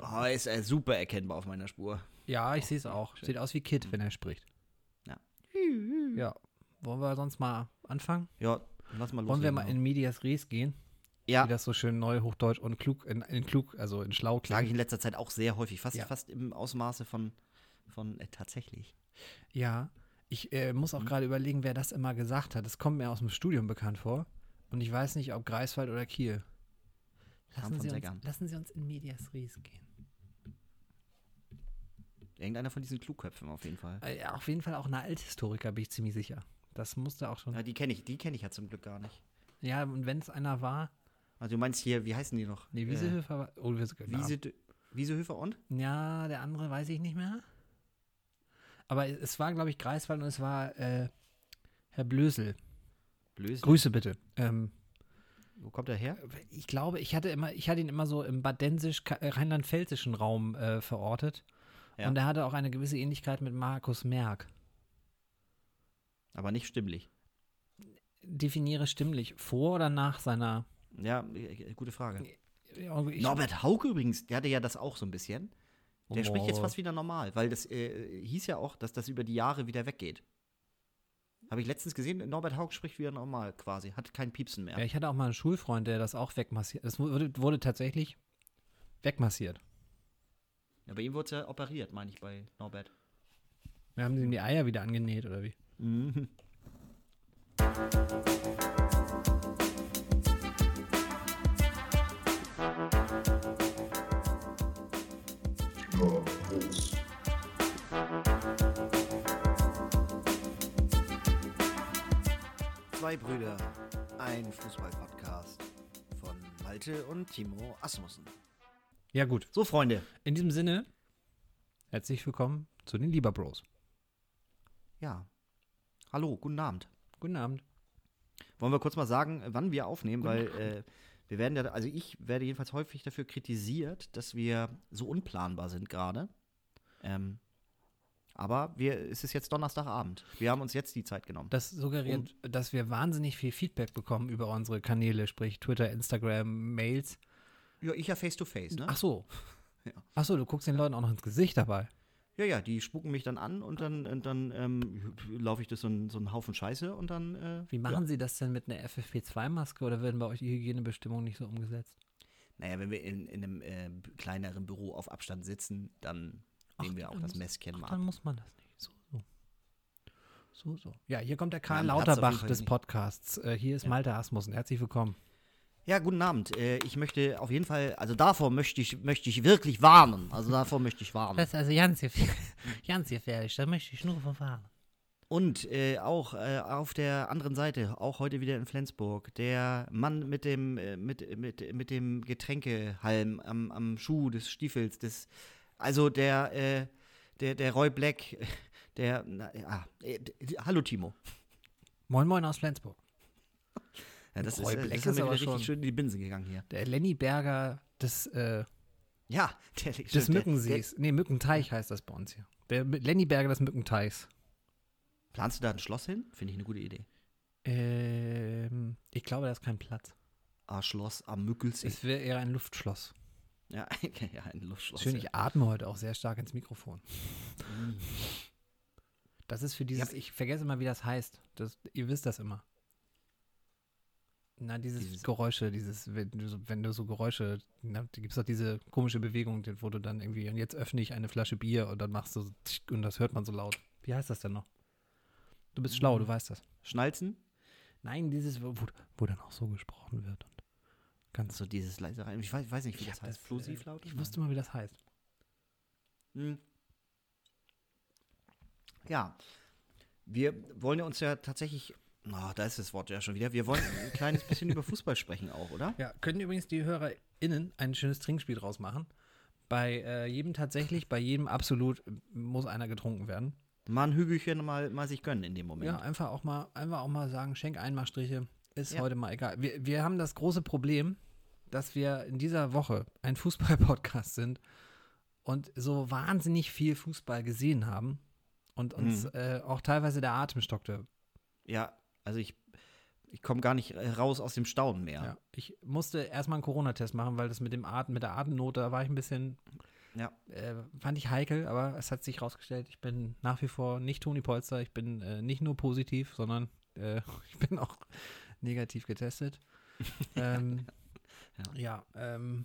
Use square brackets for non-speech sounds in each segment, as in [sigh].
Oh, ist äh, super erkennbar auf meiner Spur. Ja, ich sehe es auch. schön. Sieht aus wie Kid, wenn er spricht. Ja. Ja. Wollen wir sonst mal anfangen? Ja, lass mal los. Wollen wir mal in Medias Res gehen? Ja, Wie das so schön neu Hochdeutsch und klug, in, in klug, also in schlau sage ich klingt. in letzter Zeit auch sehr häufig. Fast, Ja. fast im Ausmaße von, von äh, tatsächlich. Ja. Ich äh, muss auch Mhm. gerade überlegen, wer das immer gesagt hat. Das kommt mir aus dem Studium bekannt vor. Und ich weiß nicht, ob Greifswald oder Kiel. Lassen Sie, uns, lassen Sie uns in Medias Res gehen. Irgendeiner von diesen Klugköpfen auf jeden Fall. Äh, auf jeden Fall auch eine Althistoriker, bin ich ziemlich sicher. Das musste auch schon. Ja, die kenne ich, die kenne ich ja zum Glück gar nicht. Ja, und wenn es einer war. Also du meinst hier, wie heißen die noch? Nee, Wiesehöfer war. Oh, wir, Äh, Wiese, Wiesehöfer und? Ja, der andere weiß ich nicht mehr. Aber es war, glaube ich, Greifswald und es war äh, Herr Blösel. Blöse. Grüße bitte. Ähm, Wo kommt er her? ich glaube, ich hatte immer, ich hatte ihn immer so im badensisch-rheinland-pfälzischen Raum äh, verortet. Ja. Und er hatte auch eine gewisse Ähnlichkeit mit Markus Merck. Aber nicht stimmlich. Definiere stimmlich vor oder nach seiner. Ja, äh, gute Frage. Ich, Norbert Hauke übrigens, der hatte ja das auch so ein bisschen. Der spricht jetzt Oh. fast wieder normal, weil das äh, hieß ja auch, dass das über die Jahre wieder weggeht. Habe ich letztens gesehen, Norbert Hauke spricht wieder normal quasi, hat kein Piepsen mehr. Ja, ich hatte auch mal einen Schulfreund, der das auch wegmassiert. Das wurde, wurde tatsächlich wegmassiert. Ja, bei ihm wurde es ja operiert, meine ich, bei Norbert. Wir haben ihm die Eier wieder angenäht, oder wie? Mhm. Zwei Brüder, ein Fußball-Podcast von Malte und Timo Asmussen. Ja, gut. So, Freunde. In diesem Sinne, herzlich willkommen zu den Lieber Bros. Ja. Hallo, guten Abend. Guten Abend. Wollen wir kurz mal sagen, wann wir aufnehmen, weil äh, wir werden ja, also ich werde jedenfalls häufig dafür kritisiert, dass wir so unplanbar sind gerade. Ähm, aber wir, es ist jetzt Donnerstagabend. Wir haben uns jetzt die Zeit genommen. Das suggeriert, dass wir wahnsinnig viel Feedback bekommen über unsere Kanäle, sprich Twitter, Instagram, Mails. Ja, ich ja face to face, ne? Ach so. [laughs] Ja. Ach so, du guckst den Leuten auch noch ins Gesicht dabei. Ja, ja, die spucken mich dann an und dann, und dann ähm, laufe ich durch so einen, so Haufen Scheiße und dann. Äh, Wie machen Sie das denn mit einer FFP2-Maske oder werden bei euch die Hygienebestimmungen nicht so umgesetzt? Naja, wenn wir in, in einem äh, kleineren Büro auf Abstand sitzen, dann nehmen wir auch dann das muss- Ach, mal dann ab. muss man das nicht. So, so. So, so. Ja, hier kommt der Karl Ja, Lauterbach des. Podcasts. Äh, hier ist Ja. Malte Asmussen. Herzlich willkommen. Ja, guten Abend. Äh, ich möchte auf jeden Fall, also davor möchte ich, möchte ich wirklich warnen. Also davor möchte ich warnen. [laughs] ist also ganz, [laughs] ganz gefährlich. Da möchte ich nur verfahren. Und äh, auch äh, auf der anderen Seite, auch heute wieder in Flensburg, der Mann mit dem, äh, mit, mit, mit dem Getränkehalm am, am Schuh des Stiefels, des, also der, äh, der, der Roy Black, [laughs] der, na, ja, äh, d- hallo Timo. Moin Moin aus Flensburg. [laughs] Ja, das Roy ist, äh, Black das ist aber richtig schon- schön in die Binsen gegangen hier. Der Lenny Berger des, äh, Ja, [laughs] der, des stimmt, der- Mückensees. Nee, Mückenteich heißt das bei uns hier. Der Lenny Berger des Mückenteichs. Der, planst du da ein Schloss hin? Finde ich eine gute Idee. Ähm, ich glaube, da ist kein Platz. Ah, Schloss am Mückelsee. Es wäre eher ein Luftschloss. Ja, [laughs] ja, ein Luftschloss. Schön, ja. ich atme heute auch sehr stark ins Mikrofon. Das ist für dieses, Ja. ich vergesse immer, wie das heißt. Das, ihr wisst das immer. Na, dieses, Dieses- Geräusche, dieses, wenn du, so, wenn du so Geräusche, na, da gibt es doch diese komische Bewegung, wo du dann irgendwie, und jetzt öffne ich eine Flasche Bier und dann machst du und das hört man so laut. Wie heißt das denn noch? Du bist schlau, du weißt das. Schnalzen? Nein, dieses, wo, wo dann auch so gesprochen wird. Und ganz So dieses leise rein. Ich weiß, ich weiß nicht, wie Ich das heißt. das, äh, Plosivlaute? Ich wusste mal, wie das heißt. Hm. Ja. Wir wollen ja uns ja tatsächlich. Oh, da ist das Wort ja schon wieder. Wir wollen ein [laughs] kleines bisschen über Fußball sprechen auch, oder? Ja, können übrigens die HörerInnen ein schönes Trinkspiel draus machen. Bei äh, jedem tatsächlich, bei jedem absolut äh, muss einer getrunken werden. Mal ein Hügelchen mal, mal sich gönnen in dem Moment. Ja, einfach auch mal, einfach auch mal sagen, schenk Einmachstriche, ist Ja. heute mal egal. Wir, wir haben das große Problem, dass wir in dieser Woche ein Fußball-Podcast sind und so wahnsinnig viel Fußball gesehen haben und uns Mhm. äh, auch teilweise der Atem stockte. Ja, also ich, ich komme gar nicht raus aus dem Staunen mehr. Ja. Ich musste erstmal einen Corona-Test machen, weil das mit dem Atem, mit der Atemnot, da war ich ein bisschen. Ja. Äh, fand ich heikel, aber es hat sich rausgestellt, ich bin nach wie vor nicht Toni Polster. Ich bin äh, nicht nur positiv, sondern äh, [laughs] ich bin auch negativ getestet. [laughs] ähm, ja, ja ähm,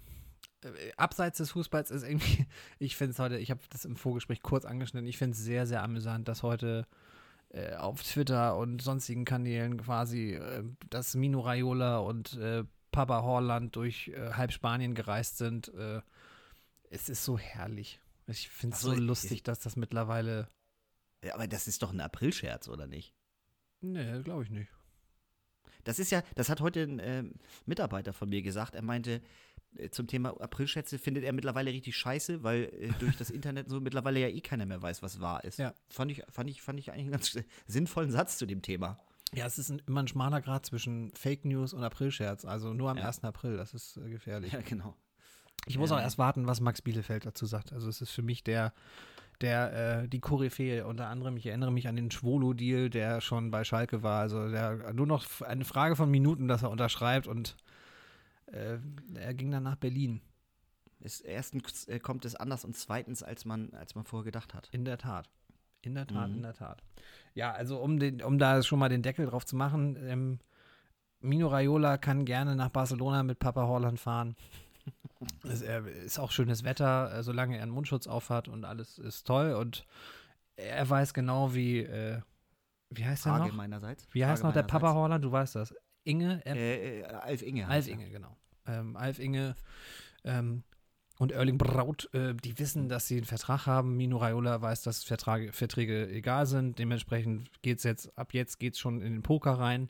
äh, abseits des Fußballs ist irgendwie, [laughs] ich finde es heute, ich habe das im Vorgespräch kurz angeschnitten, ich finde es sehr, sehr amüsant, dass heute äh, auf Twitter und sonstigen Kanälen quasi äh, dass Mino Raiola und äh, Papa Horland durch äh, halb Spanien gereist sind. Äh, es ist so herrlich. Ich finde es so, so lustig, dass das mittlerweile. Ja, aber das ist doch ein Aprilscherz, oder nicht? Nee, glaube ich nicht. Das ist ja, das hat heute ein äh, Mitarbeiter von mir gesagt. Er meinte, äh, zum Thema Aprilschätze findet er mittlerweile richtig scheiße, weil äh, durch das Internet so mittlerweile ja eh keiner mehr weiß, was wahr ist. Ja. Fand ich, fand ich, fand ich eigentlich einen ganz sinnvollen Satz zu dem Thema. Ja, es ist ein, immer ein schmaler Grad zwischen Fake News und Aprilscherz. Also nur am Ja. 1. April, das ist äh, gefährlich. Ja, genau. Ich muss Ja. auch erst warten, was Max Bielefeld dazu sagt. Also es ist für mich der, der, äh, die Koryphäe. Unter anderem, ich erinnere mich an den Schwolo-Deal, der schon bei Schalke war. Also der nur noch eine Frage von Minuten, dass er unterschreibt und äh, er ging dann nach Berlin. Es, erstens äh, kommt es anders und zweitens, als man, als man vorher gedacht hat. In der Tat. In der Tat, Mhm. in der Tat. Ja, also um, den, um da schon mal den Deckel drauf zu machen, ähm, Mino Raiola kann gerne nach Barcelona mit Papa Horland fahren. [laughs] Es ist auch schönes Wetter, äh, solange er einen Mundschutz aufhat und alles ist toll. Und er weiß genau, wie, äh, wie heißt er noch? meinerseits. Wie heißt Frage noch der Papa. Horland? Du weißt das. Inge? Äh, äh, Alf Inge. Alf. Inge, genau. Ähm, Alf Inge ähm, und Erling Braut, äh, die wissen, dass sie einen Vertrag haben. Mino Raiola weiß, dass Vertrage, Verträge egal sind. Dementsprechend geht es jetzt, ab jetzt geht es schon in den Poker rein.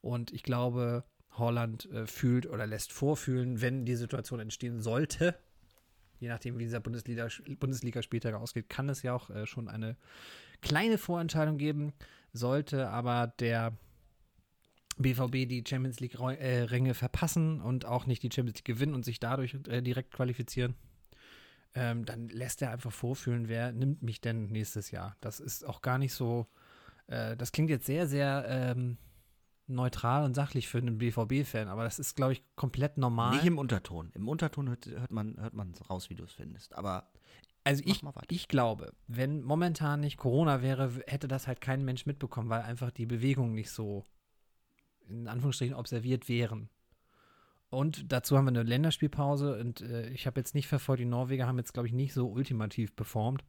Und ich glaube, Holland äh, fühlt oder lässt vorfühlen, wenn die Situation entstehen sollte, je nachdem, wie dieser Bundesliga, Bundesliga-Spieltag ausgeht, kann es ja auch äh, schon eine kleine Vorentscheidung geben. Sollte aber der BVB die Champions League-Ränge verpassen und auch nicht die Champions League gewinnen und sich dadurch äh, direkt qualifizieren, ähm, dann lässt er einfach vorfühlen, wer nimmt mich denn nächstes Jahr. Das ist auch gar nicht so, äh, das klingt jetzt sehr, sehr ähm, neutral und sachlich für einen BVB-Fan, aber das ist, glaube ich, komplett normal. Nicht im Unterton. Im Unterton hört, hört man hört man raus, wie du es findest. Aber Also ich, ich glaube, wenn momentan nicht Corona wäre, hätte das halt kein Mensch mitbekommen, weil einfach die Bewegungen nicht so in Anführungsstrichen observiert wären. Und dazu haben wir eine Länderspielpause und äh, ich habe jetzt nicht verfolgt, die Norweger haben jetzt, glaube ich, nicht so ultimativ performt.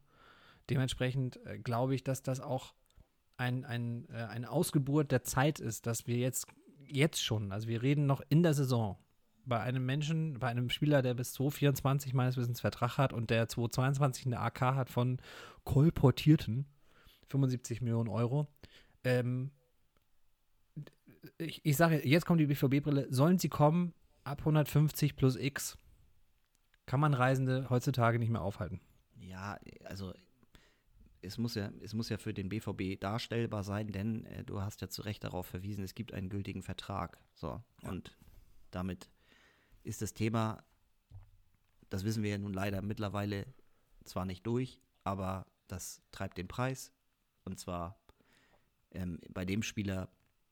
Dementsprechend äh, glaube ich, dass das auch ein, ein, äh, eine Ausgeburt der Zeit ist, dass wir jetzt, jetzt schon, also wir reden noch in der Saison, bei einem Menschen, bei einem Spieler, der bis 2024 meines Wissens Vertrag hat und der 2022 eine AK hat von kolportierten 75 Millionen Euro. Ähm, ich, ich sage, jetzt kommt die BVB-Brille. Sollen sie kommen, ab 150 plus X, kann man Reisende heutzutage nicht mehr aufhalten. ja, also es muss ja, es muss ja für den BVB darstellbar sein, denn äh, du hast ja zu Recht darauf verwiesen, es gibt einen gültigen Vertrag. So, und damit ist das Thema, das wissen wir ja nun leider mittlerweile zwar nicht durch, aber das treibt den Preis. Und zwar ähm, bei dem Spieler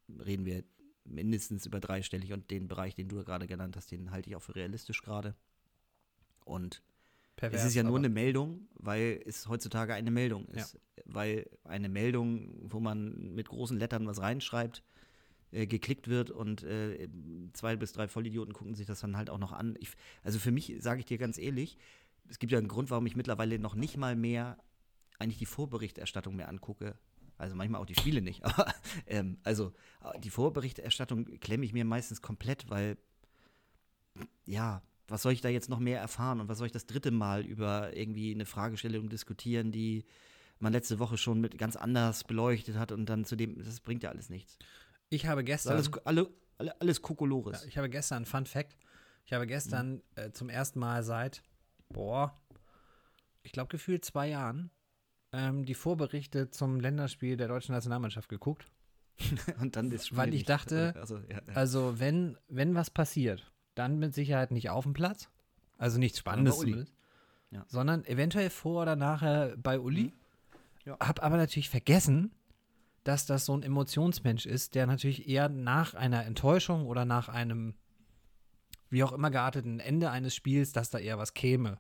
reden wir mindestens über dreistellig und den Bereich, den du gerade genannt hast, den halte ich auch für realistisch gerade. Und es ist ja nur eine Meldung, weil es heutzutage eine Meldung ist. Weil eine Meldung, wo man mit großen Lettern was reinschreibt, äh, geklickt wird und äh, zwei bis drei Vollidioten gucken sich das dann halt auch noch an. Ich, also für mich, sage ich dir ganz ehrlich, es gibt ja einen Grund, warum ich mittlerweile noch nicht mal mehr eigentlich die Vorberichterstattung mehr angucke. Also manchmal auch die Spiele nicht, [laughs] aber ähm, also äh, die Vorberichterstattung klemme ich mir meistens komplett, weil ja, was soll ich da jetzt noch mehr erfahren und was soll ich das dritte Mal über irgendwie eine Fragestellung diskutieren, die man letzte Woche schon mit ganz anders beleuchtet hat und dann zu dem, das bringt ja alles nichts. Ich habe gestern. alles, alle, alle, alles Kokolores. Ja, ich habe gestern, Fun Fact, ich habe gestern äh, zum ersten Mal seit, boah, ich glaube gefühlt zwei Jahren, ähm, die Vorberichte zum Länderspiel der deutschen Nationalmannschaft geguckt. [laughs] und dann das Spiel Weil ich nicht. dachte, also, ja, ja. Also, wenn, wenn was passiert, dann mit Sicherheit nicht auf dem Platz. Also nichts Spannendes zumindest. Ja. Sondern eventuell vor oder nachher bei Uli. Mhm. Ja. Hab aber natürlich vergessen, dass das so ein Emotionsmensch ist, der natürlich eher nach einer Enttäuschung oder nach einem wie auch immer gearteten Ende eines Spiels, dass da eher was käme.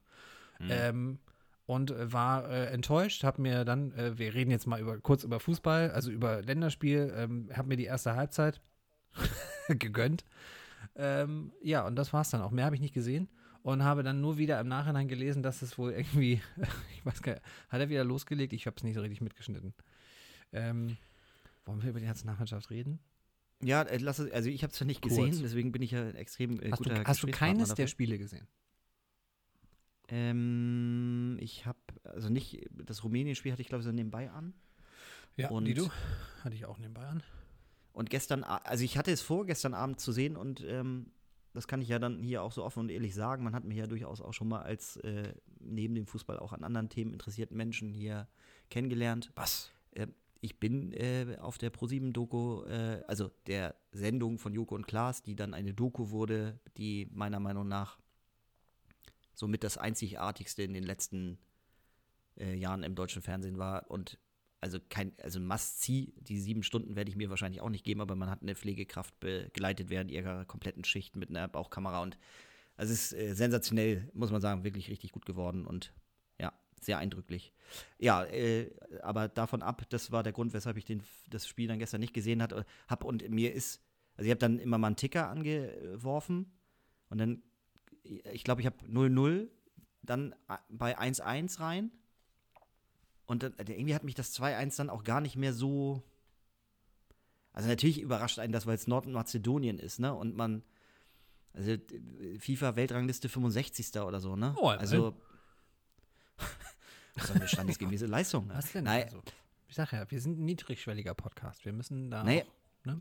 Mhm. Ähm, und äh, war äh, enttäuscht, habe mir dann, äh, wir reden jetzt mal über, kurz über Fußball, also über Länderspiel, ähm, habe mir die erste Halbzeit [laughs] gegönnt. Ähm, ja, und das war's dann auch. Mehr habe ich nicht gesehen und habe dann nur wieder im Nachhinein gelesen, dass es wohl irgendwie, [laughs] ich weiß gar nicht, hat er wieder losgelegt? Ich habe es nicht so richtig mitgeschnitten. Ähm, wollen wir über die Nationalmannschaft reden? Ja, äh, lass es, also ich habe es ja nicht Kurz. gesehen, deswegen bin ich ja extrem äh, Hast, guter du, hast du keines der dafür. Spiele gesehen? Ähm, ich habe, also nicht, das Rumänien-Spiel hatte ich glaube ich so nebenbei an. Ja, Und- die du? Hatte ich auch nebenbei an. Und gestern, also ich hatte es vor, gestern Abend zu sehen und ähm, das kann ich ja dann hier auch so offen und ehrlich sagen. Man hat mich ja durchaus auch schon mal als äh, neben dem Fußball auch an anderen Themen interessierten Menschen hier kennengelernt. Was? Ich bin äh, auf der ProSieben-Doku, äh, also der Sendung von Joko und Klaas, die dann eine Doku wurde, die meiner Meinung nach somit das einzigartigste in den letzten äh, Jahren im deutschen Fernsehen war. Und also kein, also Must-See, die sieben Stunden werde ich mir wahrscheinlich auch nicht geben, aber man hat eine Pflegekraft begleitet während ihrer kompletten Schicht mit einer Bauchkamera und also es ist äh, sensationell, muss man sagen, wirklich richtig gut geworden und ja, sehr eindrücklich. Ja, äh, aber davon ab, das war der Grund, weshalb ich den, das Spiel dann gestern nicht gesehen habe hab und mir ist, also ich habe dann immer mal einen Ticker angeworfen und dann, ich glaube, ich habe 0-0, dann a- bei 1-1 rein und dann, irgendwie hat mich das 2-1 dann auch gar nicht mehr so, also natürlich überrascht einen das, weil es Nordmazedonien ist, ne, und man, also FIFA-Weltrangliste 65. oder so, ne? Oh, also, das ist eine standesgemäße [laughs] Leistung. Ne? Was denn? Nein, Also, ich sag ja, wir sind ein niedrigschwelliger Podcast. Wir müssen da. Nee. Auch, ne?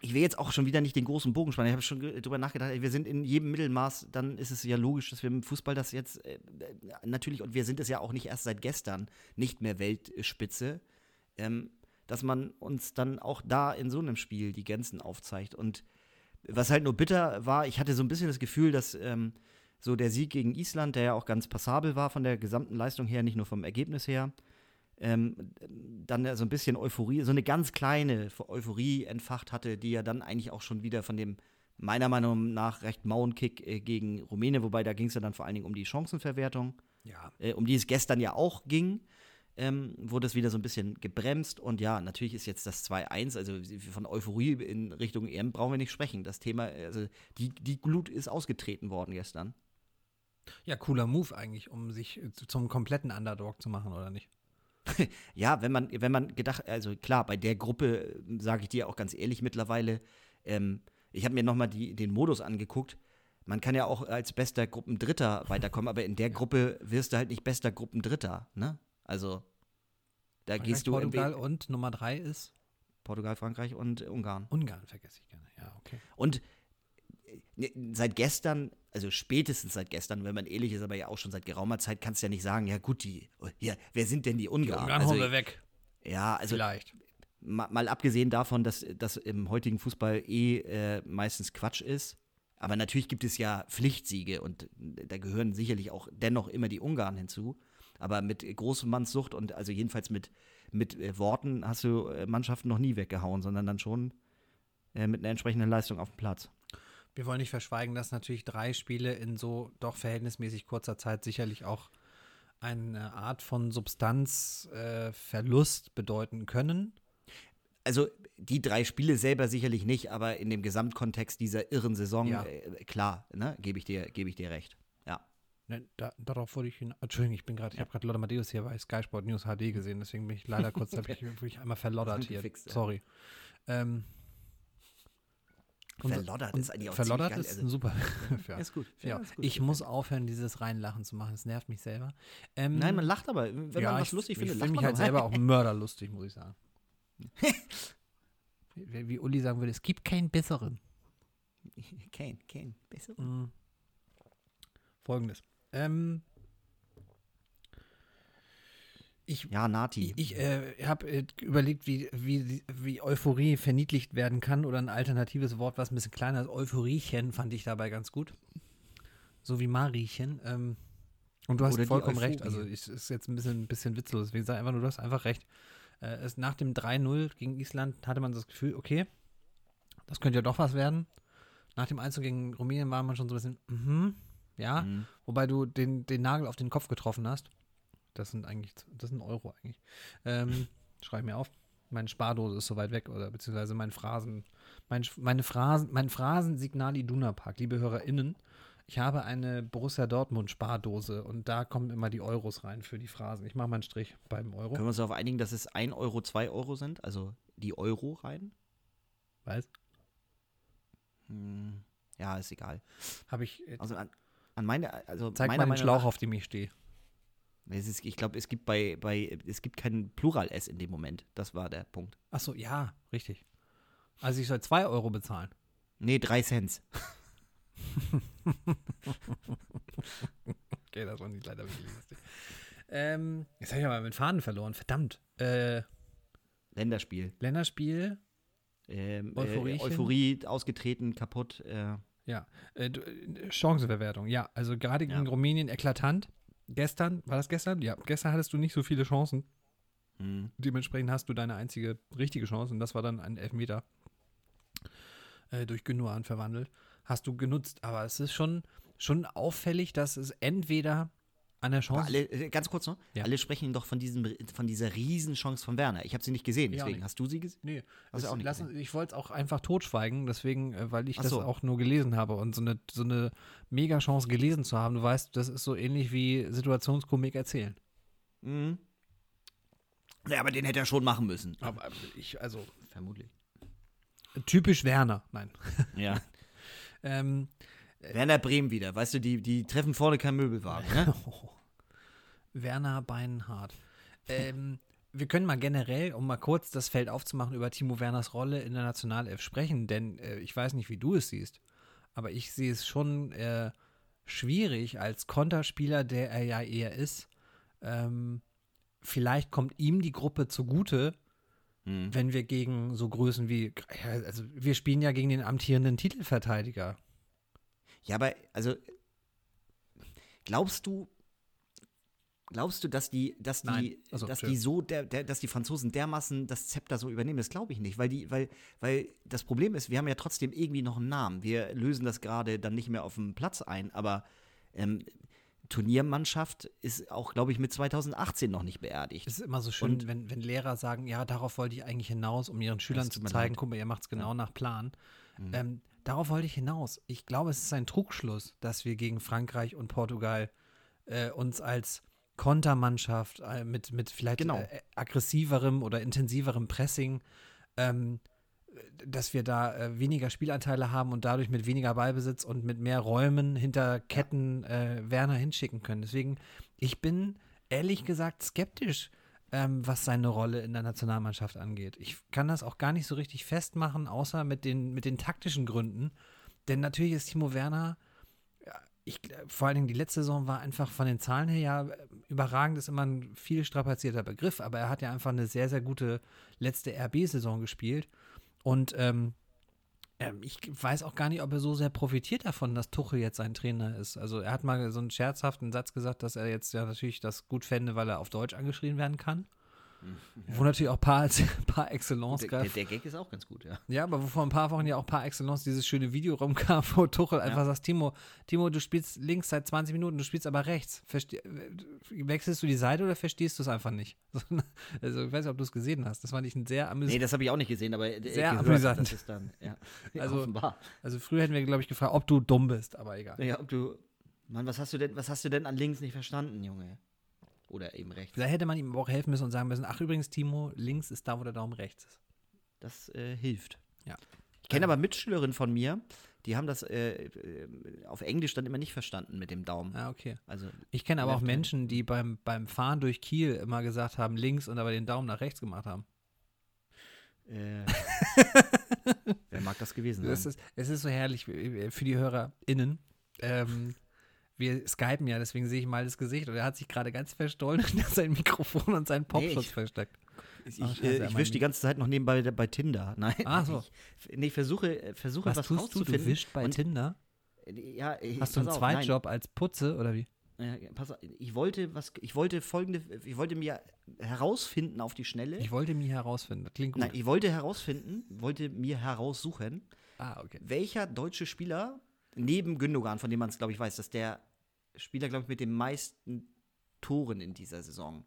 Ich will jetzt auch schon wieder nicht den großen Bogen spannen. Ich habe schon drüber nachgedacht, ey, wir sind in jedem Mittelmaß, dann ist es ja logisch, dass wir im Fußball das jetzt äh, äh, natürlich, und wir sind es ja auch nicht erst seit gestern, nicht mehr Weltspitze, ähm, dass man uns dann auch da in so einem Spiel die Grenzen aufzeigt. Und was halt nur bitter war, ich hatte so ein bisschen das Gefühl, dass ähm, so der Sieg gegen Island, der ja auch ganz passabel war von der gesamten Leistung her, nicht nur vom Ergebnis her, ähm, dann so ein bisschen Euphorie, so eine ganz kleine Euphorie entfacht hatte, die ja dann eigentlich auch schon wieder von dem meiner Meinung nach recht mauen Kick äh, gegen Rumänien, wobei da ging es ja dann vor allen Dingen um die Chancenverwertung, Ja. äh, um die es gestern ja auch ging, ähm, wurde es wieder so ein bisschen gebremst und ja, natürlich ist jetzt das 2-1, also von Euphorie in Richtung EM brauchen wir nicht sprechen. Das Thema, also die, die Glut ist ausgetreten worden gestern. Ja, cooler Move eigentlich, um sich äh, zu- zum kompletten Underdog zu machen, oder nicht? [laughs] Ja, wenn man, wenn man gedacht, also klar, bei der Gruppe sage ich dir auch ganz ehrlich mittlerweile, ähm, ich habe mir nochmal den Modus angeguckt. Man kann ja auch als bester Gruppendritter weiterkommen, aber in der Gruppe wirst du halt nicht bester Gruppendritter, ne? Also da Frankreich, gehst du Portugal und Nummer drei ist Portugal, Frankreich und Ungarn. Ungarn, vergesse ich gerne. Ja, okay. Und äh, seit gestern, also spätestens seit gestern, wenn man ehrlich ist, aber ja auch schon seit geraumer Zeit, kannst du ja nicht sagen, ja gut, die, ja, wer sind denn die Ungarn? Ungarn also, wir weg. ja, also Vielleicht. mal, mal abgesehen davon, dass das im heutigen Fußball eh äh, meistens Quatsch ist. Aber natürlich gibt es ja Pflichtsiege und da gehören sicherlich auch dennoch immer die Ungarn hinzu. Aber mit großem Mannssucht und also jedenfalls mit, mit äh, Worten hast du äh, Mannschaften noch nie weggehauen, sondern dann schon äh, mit einer entsprechenden Leistung auf dem Platz. Wir wollen nicht verschweigen, dass natürlich drei Spiele in so doch verhältnismäßig kurzer Zeit sicherlich auch eine Art von Substanzverlust äh, bedeuten können. Also die drei Spiele selber sicherlich nicht, aber in dem Gesamtkontext dieser irren Saison, Ja. äh, klar, ne, gebe ich, dir- gebe ich dir recht. Ja. Ne, da, darauf wollte ich hin. Entschuldigung, ich bin gerade, ich habe gerade Lothar Matthäus hier bei Sky Sport News HD gesehen, deswegen bin ich leider kurz, habe ich [laughs] wirklich einmal verloddert hier. Sorry. Ähm, unser- Verloddert und ist eigentlich auch Verloddert ziemlich geil, ist also- ein super. [laughs] ja. Ist gut. Ja, ist gut. ich muss aufhören, dieses Reinlachen zu machen. Es nervt mich selber. Ähm, Nein, man lacht aber. Wenn ja, man was ich, lustig ich findet, finde lacht mich man halt auch. selber [laughs] auch mörderlustig, muss ich sagen. wie, wie Uli sagen würde, es gibt keinen besseren. Kein, kein. Besser. Mhm. Folgendes. Ähm, ich Ja, Nati. Ich, ich äh, habe äh, überlegt, wie, wie, wie Euphorie verniedlicht werden kann oder ein alternatives Wort, was ein bisschen kleiner ist. Euphoriechen fand ich dabei ganz gut. So wie Mariechen. Ähm, und du hast vollkommen recht. Also ich, ist jetzt ein bisschen, ein bisschen witzlos. Wie gesagt, einfach nur, du hast einfach recht. Äh, es, nach dem 3-0 gegen Island hatte man das Gefühl, okay, das könnte ja doch was werden. Nach dem 1 gegen Rumänien war man schon so ein bisschen, mhm, ja, Mhm. wobei du den, den Nagel auf den Kopf getroffen hast. Das sind eigentlich, das sind Euro eigentlich. Ähm, [laughs] schreib mir auf. Meine Spardose ist so weit weg oder beziehungsweise mein Phrasen, mein, meine Phrasen, mein Phrasensignal Iduna Park, liebe HörerInnen. Ich habe eine Borussia Dortmund Spardose und da kommen immer die Euros rein für die Phrasen. Ich mache mal einen Strich beim Euro. Können wir uns darauf einigen, dass es 1 Euro, 2 Euro sind? Also die Euro rein? Weißt? Hm. Ja, ist egal. Habe ich. äh, Also an, an meine, also Zeig mal meiner den Meinung Schlauch, nach, auf dem ich stehe. Es ist, ich glaube, es gibt bei, bei, es gibt kein Plural-S in dem Moment. Das war der Punkt. Achso, ja, richtig. Also ich soll 2 Euro bezahlen. Nee, 3 Cent. [laughs] Okay, das war nicht leider wirklich lustig. Ähm, jetzt habe ich aber meinen Faden verloren. Verdammt. Äh, Länderspiel. Länderspiel. Ähm, äh? Euphorie ausgetreten, kaputt. Äh, Ja. Äh, äh, Chancenverwertung. Ja, also gerade gegen Ja. Rumänien eklatant. Gestern, war das gestern? Ja, gestern hattest du nicht so viele Chancen. hm. Dementsprechend hast du deine einzige richtige Chance und das war dann ein Elfmeter äh, durch Gündogan verwandelt. Hast du genutzt, aber es ist schon, schon auffällig, dass es entweder an der Chance. alle, äh, ganz kurz noch, Ja. alle sprechen doch von, diesem, von dieser Riesenchance von Werner. Ich habe sie nicht gesehen, deswegen. nicht. Hast du sie gesehen? Nee, Hast du auch nicht lass, gesehen? ich wollte es auch einfach totschweigen, deswegen, äh, weil ich Ach das so. auch nur gelesen habe und so eine, so eine Mega-Chance gelesen zu haben. Du weißt, das ist so ähnlich wie Situationskomik erzählen. Mhm. Ja, aber den hätte er schon machen müssen. Aber ich, also, Vermutlich. typisch Werner, nein. Ja. [laughs] Ähm, Werner Bremen wieder. Weißt du, die, die treffen vorne kein Möbelwagen. Ne? [laughs] Werner Beinhardt. Ähm, wir können mal generell, um mal kurz das Feld aufzumachen, über Timo Werners Rolle in der Nationalelf sprechen, denn äh, ich weiß nicht, wie du es siehst, aber ich sehe es schon äh, schwierig als Konterspieler, der er ja eher ist. Ähm, vielleicht kommt ihm die Gruppe zugute, Hm. wenn wir gegen so Größen wie, also wir spielen ja gegen den amtierenden Titelverteidiger. Ja, aber also glaubst du, glaubst du, dass die, dass die. Also, dass die Entschuldigung. so, der, der, dass die Franzosen dermaßen das Zepter so übernehmen? Das glaube ich nicht, weil die, weil, weil das Problem ist, wir haben ja trotzdem irgendwie noch einen Namen. Wir lösen das gerade dann nicht mehr auf dem Platz ein, aber ähm, Turniermannschaft ist auch, glaube ich, mit 2018 noch nicht beerdigt. Es ist immer so schön, Und- wenn, wenn Lehrer sagen, ja, darauf wollte ich eigentlich hinaus, um ihren Schülern zu zeigen, guck mal, ihr macht es genau nach Plan. Mhm. Ähm, darauf wollte ich hinaus. Ich glaube, es ist ein Trugschluss, dass wir gegen Frankreich und Portugal äh, uns als Kontermannschaft äh, mit, mit vielleicht Genau. äh, aggressiverem oder intensiverem Pressing, ähm, dass wir da äh, weniger Spielanteile haben und dadurch mit weniger Ballbesitz und mit mehr Räumen hinter Ketten äh, Werner hinschicken können. Deswegen, ich bin ehrlich gesagt skeptisch, ähm, was seine Rolle in der Nationalmannschaft angeht. Ich kann das auch gar nicht so richtig festmachen, außer mit den, mit den taktischen Gründen. Denn natürlich ist Timo Werner, ich, vor allen Dingen die letzte Saison war einfach von den Zahlen her ja äh, überragend, ist immer ein viel strapazierter Begriff, aber er hat ja einfach eine sehr, sehr gute letzte RB-Saison gespielt. Und ähm, ähm, ich weiß auch gar nicht, ob er so sehr profitiert davon, dass Tuchel jetzt sein Trainer ist. Also er hat mal so einen scherzhaften Satz gesagt, dass er jetzt ja natürlich das gut fände, weil er auf Deutsch angeschrien werden kann. [laughs] Wo natürlich auch par, [laughs] par excellence der, der, der Gag ist auch ganz gut, ja. Ja, aber wo vor ein paar Wochen ja auch par excellence dieses schöne Video rumkam, wo Tuchel einfach sagt, Timo, Timo, du spielst links seit 20 Minuten, du spielst aber rechts. Verste äh, wechselst du die Seite oder verstehst du es einfach nicht? [laughs] Also ich weiß nicht, ob du es gesehen hast. Das fand ich ein sehr Nee, amüsant. das habe ich auch nicht gesehen, aber äh, Sehr gehört, amüsant. Das ist dann, ja. Also- offenbar. Also früher hätten wir, glaube ich, gefragt, ob du dumm bist, aber egal. Ja, ob du. Mann, was hast du denn, was hast du denn an links nicht verstanden, Junge? Oder eben rechts. Da hätte man ihm auch helfen müssen und sagen müssen, ach übrigens, Timo, links ist da, wo der Daumen rechts ist. Das äh, hilft. Ja. Ich kenne aber Mitschülerinnen von mir, die haben das äh, äh, auf Englisch dann immer nicht verstanden mit dem Daumen. Ah, okay. Also, Ich kenne aber auch. Menschen, die beim, beim Fahren durch Kiel immer gesagt haben, links und aber den Daumen nach rechts gemacht haben. äh, [laughs] wer mag das gewesen sein? Es ist, es ist so herrlich äh, für die HörerInnen. Ähm, wir skypen ja, deswegen sehe ich mal das Gesicht und er hat sich gerade ganz verstollen hinter [laughs] sein Mikrofon und seinen Popschutz ich- versteckt. ich Ach, scheiße, äh, ich wische die ganze Zeit noch nebenbei bei Tinder. [laughs] Nein. Ach so. Ich, nee, ich versuche, versuche Was was, tust du? Du wischt bei und, Tinder? äh, Ja, ich, Hast du einen nein. Zweitjob als Putze oder wie? Ja, pass auf, ich wollte was, ich wollte folgende, ich wollte mir herausfinden auf die Schnelle. Ich wollte mich herausfinden. Das klingt gut. Nein, ich wollte herausfinden, wollte mir heraussuchen, ah, okay. welcher deutsche Spieler neben Gündogan, von dem man es glaube ich weiß, dass der Spieler, glaube ich, mit den meisten Toren in dieser Saison.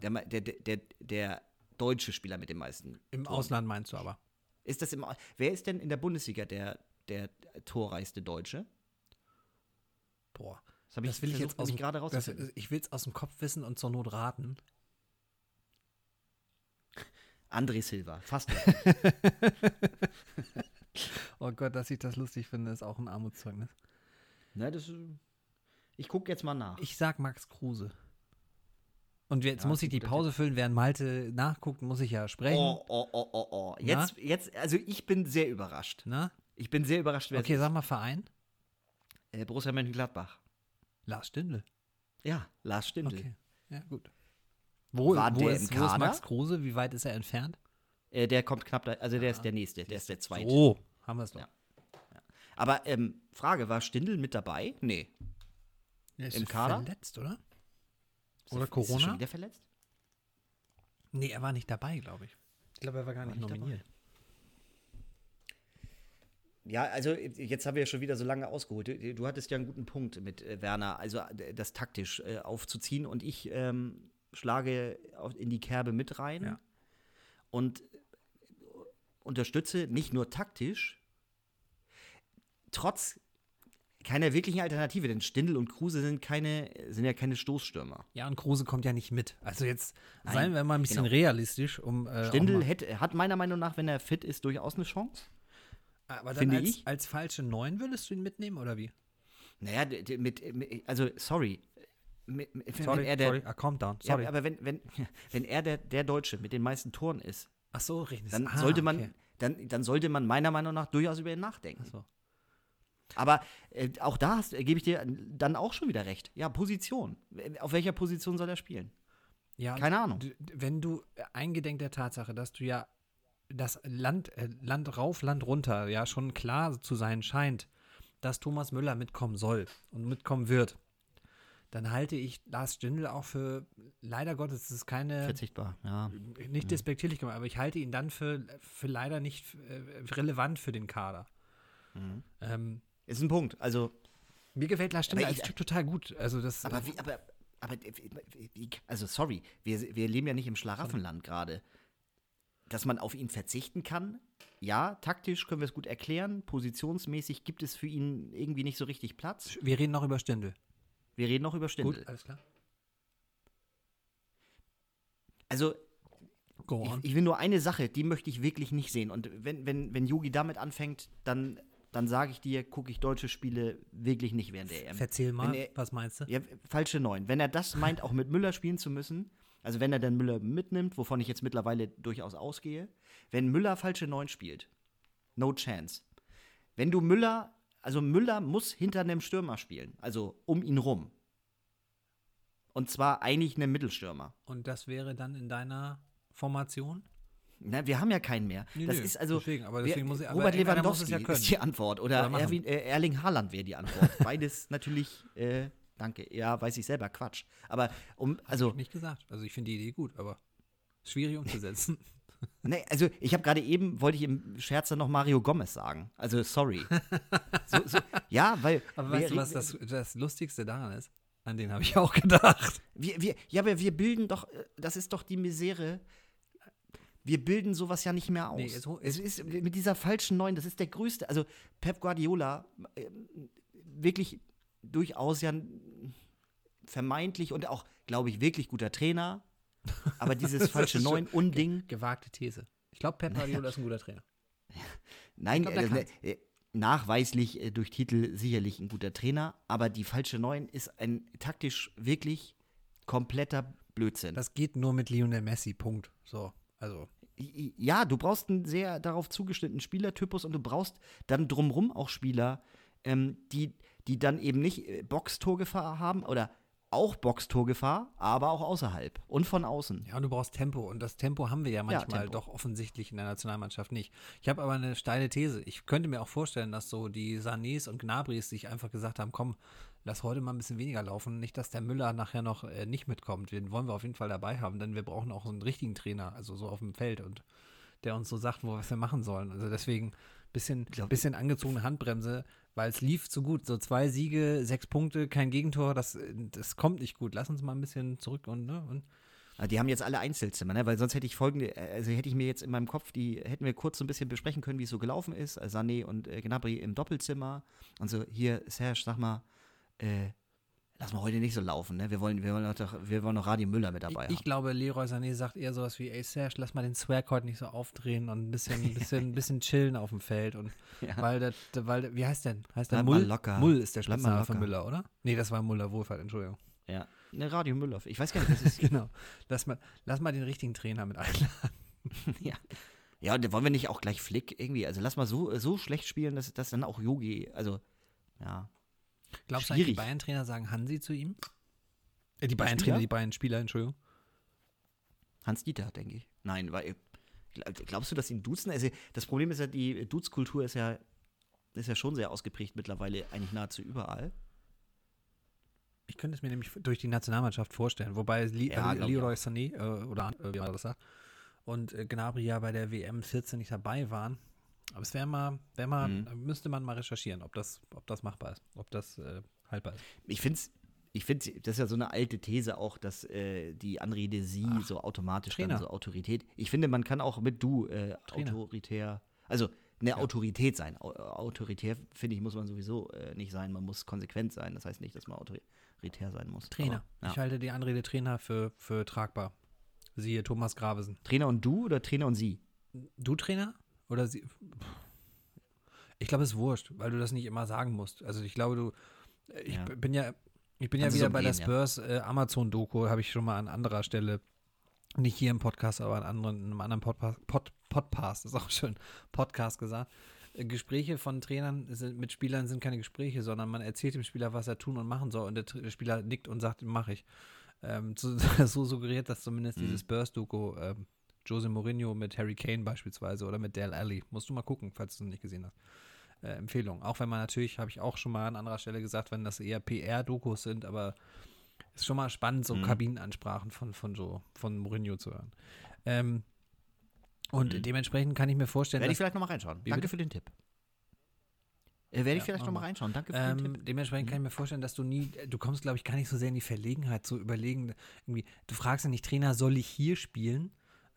Der, der, der, der, deutsche Spieler mit den meisten. Im Toren. Ausland meinst du aber. Ist das im, wer ist denn in der Bundesliga der, der torreichste Deutsche? Boah. Das habe ich, Das will ich versucht, jetzt aus dem, gerade das. Ich will es aus dem Kopf wissen und zur Not raten. André Silva, fast. [laughs] Oh Gott, dass ich das lustig finde, ist auch ein Armutszeugnis. Ne, das, ich gucke jetzt mal nach. Ich sag Max Kruse. Und jetzt Ja, muss ich die Pause füllen, während Malte nachguckt, muss ich ja sprechen. Oh, oh, oh, oh, oh. Jetzt, jetzt, also ich bin sehr überrascht. Na? Ich bin sehr überrascht, Okay, sag mal Verein. Äh, Borussia Mönchengladbach. Lars Stindl. Ja, Lars Stindl. Okay. Ja, gut. Wo, War wo, der ist, im wo ist Kader? Max Kruse? Wie weit ist er entfernt? Äh, der kommt knapp da, also der ist der nächste, der ist der zweite. So, haben wir es doch. Ja. Aber ähm, Frage, war Stindl mit dabei? Nee. Er ist Im Kader? verletzt, oder? Ist Oder er- Ist er Corona? schon wieder verletzt? Nee, er war nicht dabei, glaube ich. Ich glaube, er war gar nicht, nicht dabei? nominiert. Ja, also jetzt haben wir ja schon wieder so lange ausgeholt. Du, du hattest ja einen guten Punkt mit äh, Werner, also das taktisch äh, aufzuziehen und ich ähm, schlage auf, in die Kerbe mit rein Ja. und äh, unterstütze nicht nur taktisch, trotz keiner wirklichen Alternative, denn Stindl und Kruse sind keine, sind ja keine Stoßstürmer. Ja, und Kruse kommt ja nicht mit. Also jetzt Nein, seien wir mal ein bisschen genau. realistisch, um äh, Stindl hätte, hat meiner Meinung nach, wenn er fit ist, durchaus eine Chance. Aber dann finde als, ich. als falsche Neun würdest du ihn mitnehmen oder wie? Naja, mit, mit also sorry. Mit, mit, Sorry, wenn er der, sorry, ah, calm down. Ja, Sorry. aber wenn, wenn, [laughs] wenn er der, der Deutsche mit den meisten Toren ist, Ach so, dann Ah, sollte man, okay. dann, dann sollte man meiner Meinung nach durchaus über ihn nachdenken. Ach so. Aber äh, auch da äh, gebe ich dir dann auch schon wieder recht. Ja, Position. Auf welcher Position soll er spielen? Ja, Keine Ahnung. Wenn du äh, eingedenk der Tatsache, dass du ja das Land, äh, Land rauf, Land runter ja schon klar zu sein scheint, dass Thomas Müller mitkommen soll und mitkommen wird, dann halte ich Lars Stindl auch für, leider Gottes, es ist keine, Verzichtbar, ja. nicht despektierlich gemeint, aber ich halte ihn dann für, für leider nicht äh, relevant für den Kader. Mhm. Ähm, Ist ein Punkt. Also, mir gefällt Stindl Aber als ich- Typ total gut. Also das, aber wie, aber, aber, wie- also sorry, wir, wir leben ja nicht im Schlaraffenland gerade. Dass man auf ihn verzichten kann, ja, taktisch können wir es gut erklären, positionsmäßig gibt es für ihn irgendwie nicht so richtig Platz. wir reden noch über Stindl. Wir reden noch über Stindl. Gut, alles klar. Also, ich, ich will nur eine Sache, die möchte ich wirklich nicht sehen. Und wenn, wenn, wenn Yogi damit anfängt, dann, dann sage ich dir, gucke ich deutsche Spiele wirklich nicht während der EM. Erzähl mal, er- was meinst du? Ja, falsche Neun. Wenn er das meint, auch mit Müller spielen zu müssen, also wenn er dann Müller mitnimmt, wovon ich jetzt mittlerweile durchaus ausgehe, wenn Müller falsche Neun spielt, no chance. Wenn du Müller, also Müller muss hinter einem Stürmer spielen, also um ihn rum. Und zwar eigentlich einem Mittelstürmer. Und das wäre dann in deiner Formation? Na, wir haben ja keinen mehr. Nee, das nee, ist also deswegen, aber deswegen muss ich- aber Robert Lewandowski ja ist die Antwort oder, Oder. Erwin, äh, Erling Haaland wäre die Antwort. [laughs] Beides natürlich, äh, danke. Ja, weiß ich selber, Quatsch. Aber um, also, Nicht gesagt. Also ich finde die Idee gut, aber schwierig umzusetzen. [laughs] nee, also ich habe gerade eben wollte ich im Scherz dann noch Mario Gomez sagen. Also sorry. [laughs] so, so, ja, weil aber weißt du, was das, das Lustigste daran ist? An den habe ich auch gedacht. Wir, wir, ja, aber wir bilden doch, äh, das ist doch die Misere. Wir bilden sowas ja nicht mehr aus. Nee, so- es ist mit dieser falschen Neun, das ist der größte. Also Pep Guardiola, äh, wirklich durchaus ja ein vermeintlich und auch, glaube ich, wirklich guter Trainer. Aber [laughs] dieses falsche ist schon- Neun-Unding, Gewagte These. Ich glaube, Pep Guardiola ist ein guter Trainer. [laughs] nein, glaub, äh, äh, nachweislich äh, durch Titel sicherlich ein guter Trainer, aber die falsche Neun ist ein taktisch wirklich kompletter Blödsinn. Das geht nur mit Lionel Messi, Punkt. So, also. Ja, du brauchst einen sehr darauf zugeschnittenen Spielertypus und du brauchst dann drumrum auch Spieler, ähm, die, die dann eben nicht äh, Boxtorgefahr haben oder auch Boxtorgefahr, aber auch außerhalb und von außen. Ja, und du brauchst Tempo. Und das Tempo haben wir ja manchmal Tempo. doch offensichtlich in der Nationalmannschaft nicht. Ich habe aber eine steile These. Ich könnte mir auch vorstellen, dass so die Sanés und Gnabris sich einfach gesagt haben, komm, lass heute mal ein bisschen weniger laufen. Nicht, dass der Müller nachher noch äh, nicht mitkommt. Den wollen wir auf jeden Fall dabei haben, denn wir brauchen auch so einen richtigen Trainer, also so auf dem Feld und der uns so sagt, wo was wir machen sollen. Also deswegen Bisschen, bisschen angezogene Handbremse, weil es lief zu gut. So zwei Siege, sechs Punkte, kein Gegentor, das, das kommt nicht gut. Lass uns mal ein bisschen zurück und, ne? Und Ah, Die haben jetzt alle Einzelzimmer, ne? weil sonst hätte ich folgende, äh, also hätte ich mir jetzt in meinem Kopf, die hätten wir kurz so ein bisschen besprechen können, wie es so gelaufen ist. Sané und äh, Gnabry im Doppelzimmer. Und so, hier, Serge, sag mal, äh, lass mal heute nicht so laufen, ne? Wir wollen, wir wollen doch, wir wollen noch Radio Müller mit dabei ich, ich glaube, Leroy Sané sagt eher sowas wie, ey Serge, lass mal den Swag heute nicht so aufdrehen und ein bisschen, [laughs] ein bisschen, ein bisschen chillen auf dem Feld. Und [laughs] Ja. weil der, weil wie heißt der? Heißt der Bleib Mull? locker. Mull ist der Spitzname von. Müller, oder? Nee, das war Muller Wohlfahrt, Entschuldigung. Ja. Ne, Radio Müller. Ich weiß gar nicht, das [laughs] ist. genau. Lass mal, lass mal den richtigen Trainer mit einladen. ja. Ja, und wollen wir nicht auch gleich Flick irgendwie? Also lass mal so, so schlecht spielen, dass, dass dann auch Yogi, also, ja. Glaubst du eigentlich, die. Bayern-Trainer sagen Hansi zu ihm? Äh, die Bayern-Trainer, die Bayern-Spieler, Entschuldigung. Hans Dieter, denke ich. Nein, weil gl- glaubst du, dass ihn duzen? Also das Problem ist ja, die Duzkultur ist ja, ist ja schon sehr ausgeprägt mittlerweile, eigentlich nahezu überall. Ich könnte es mir nämlich durch die Nationalmannschaft vorstellen, wobei Li Ja, äh, Leroy Sané äh, oder äh, wie man das sagt und äh, Gnabry ja bei der WM 14 nicht dabei waren. Aber es wäre mal, wär mal Mhm. müsste man mal recherchieren, ob das, ob das machbar ist, ob das äh, haltbar ist. Ich finde ich finde, das ist ja so eine alte These auch, dass äh, die Anrede sie Ach, so automatisch Trainer. dann so Autorität. Ich finde, man kann auch mit du äh, autoritär, also eine Ja. Autorität sein. Au- Autoritär, finde ich, muss man sowieso äh, nicht sein. Man muss konsequent sein. Das heißt nicht, dass man autoritär sein muss. Trainer. Aber, ja. Ich halte die Anrede Trainer für, für tragbar. Siehe Thomas Gravesen. Trainer und du oder Trainer und sie? Du Trainer? Oder sie? Ich glaube, es ist wurscht, weil du das nicht immer sagen musst. Also ich glaube, du, ich Ja. bin ja, ich bin Kannst ja wieder bei der umgehen, ja. Spurs äh, Amazon-Doku, habe ich schon mal an anderer Stelle, nicht hier im Podcast, aber an anderen, in einem anderen Podpa- Pod, Podcast, ist auch schön, Podcast gesagt. Äh, Gespräche von Trainern sind, mit Spielern sind keine Gespräche, sondern man erzählt dem Spieler, was er tun und machen soll und der, der Spieler nickt und sagt, mache ich. Ähm, so, [laughs] so suggeriert das zumindest Mhm. dieses Spurs-Doku ähm, Jose Mourinho mit Harry Kane beispielsweise oder mit Dale Alli. Musst du mal gucken, falls du es nicht gesehen hast. Äh, Empfehlung. Auch wenn man natürlich, habe ich auch schon mal an anderer Stelle gesagt, wenn das eher PR-Dokus sind, aber ist schon mal spannend, so Mhm. Kabinenansprachen von, von so, von Mourinho zu hören. Ähm, und Mhm. dementsprechend kann ich mir vorstellen, Werde ich vielleicht nochmal reinschauen. Danke bitte? für den Tipp. Äh, Werde ich Ja, vielleicht nochmal mal. reinschauen. Danke für den ähm, Tipp. dementsprechend Mhm. kann ich mir vorstellen, dass du nie, du kommst, glaube ich, gar nicht so sehr in die Verlegenheit zu überlegen, irgendwie, du fragst ja nicht, Trainer, soll ich hier spielen?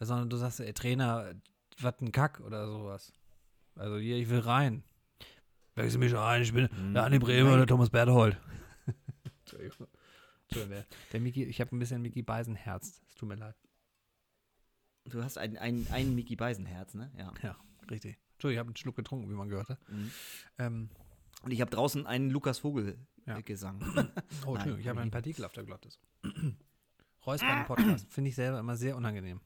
Sondern du sagst, ey, Trainer, was ein Kack oder sowas. Also hier, ich will rein. Wechsel mich ein, ich bin Mhm. der Andi Bremer oder Thomas Berthold. [laughs] Entschuldigung. Entschuldigung, der, Mickey, ich habe ein bisschen Mickey Beisenherz. Es tut mir leid. Du hast ein, ein, ein Mickey Beisenherz, ne? Ja. Ja, richtig. Entschuldigung, ich habe einen Schluck getrunken, wie man gehört hat. Mhm. Ähm, Und ich habe draußen einen Lukas Vogel Ja. Gesang. oh, [laughs] Entschuldigung, ich habe einen Partikel auf der Glottes. [clears throat] Räuspern im Podcast. [clears throat] Finde ich selber immer sehr unangenehm.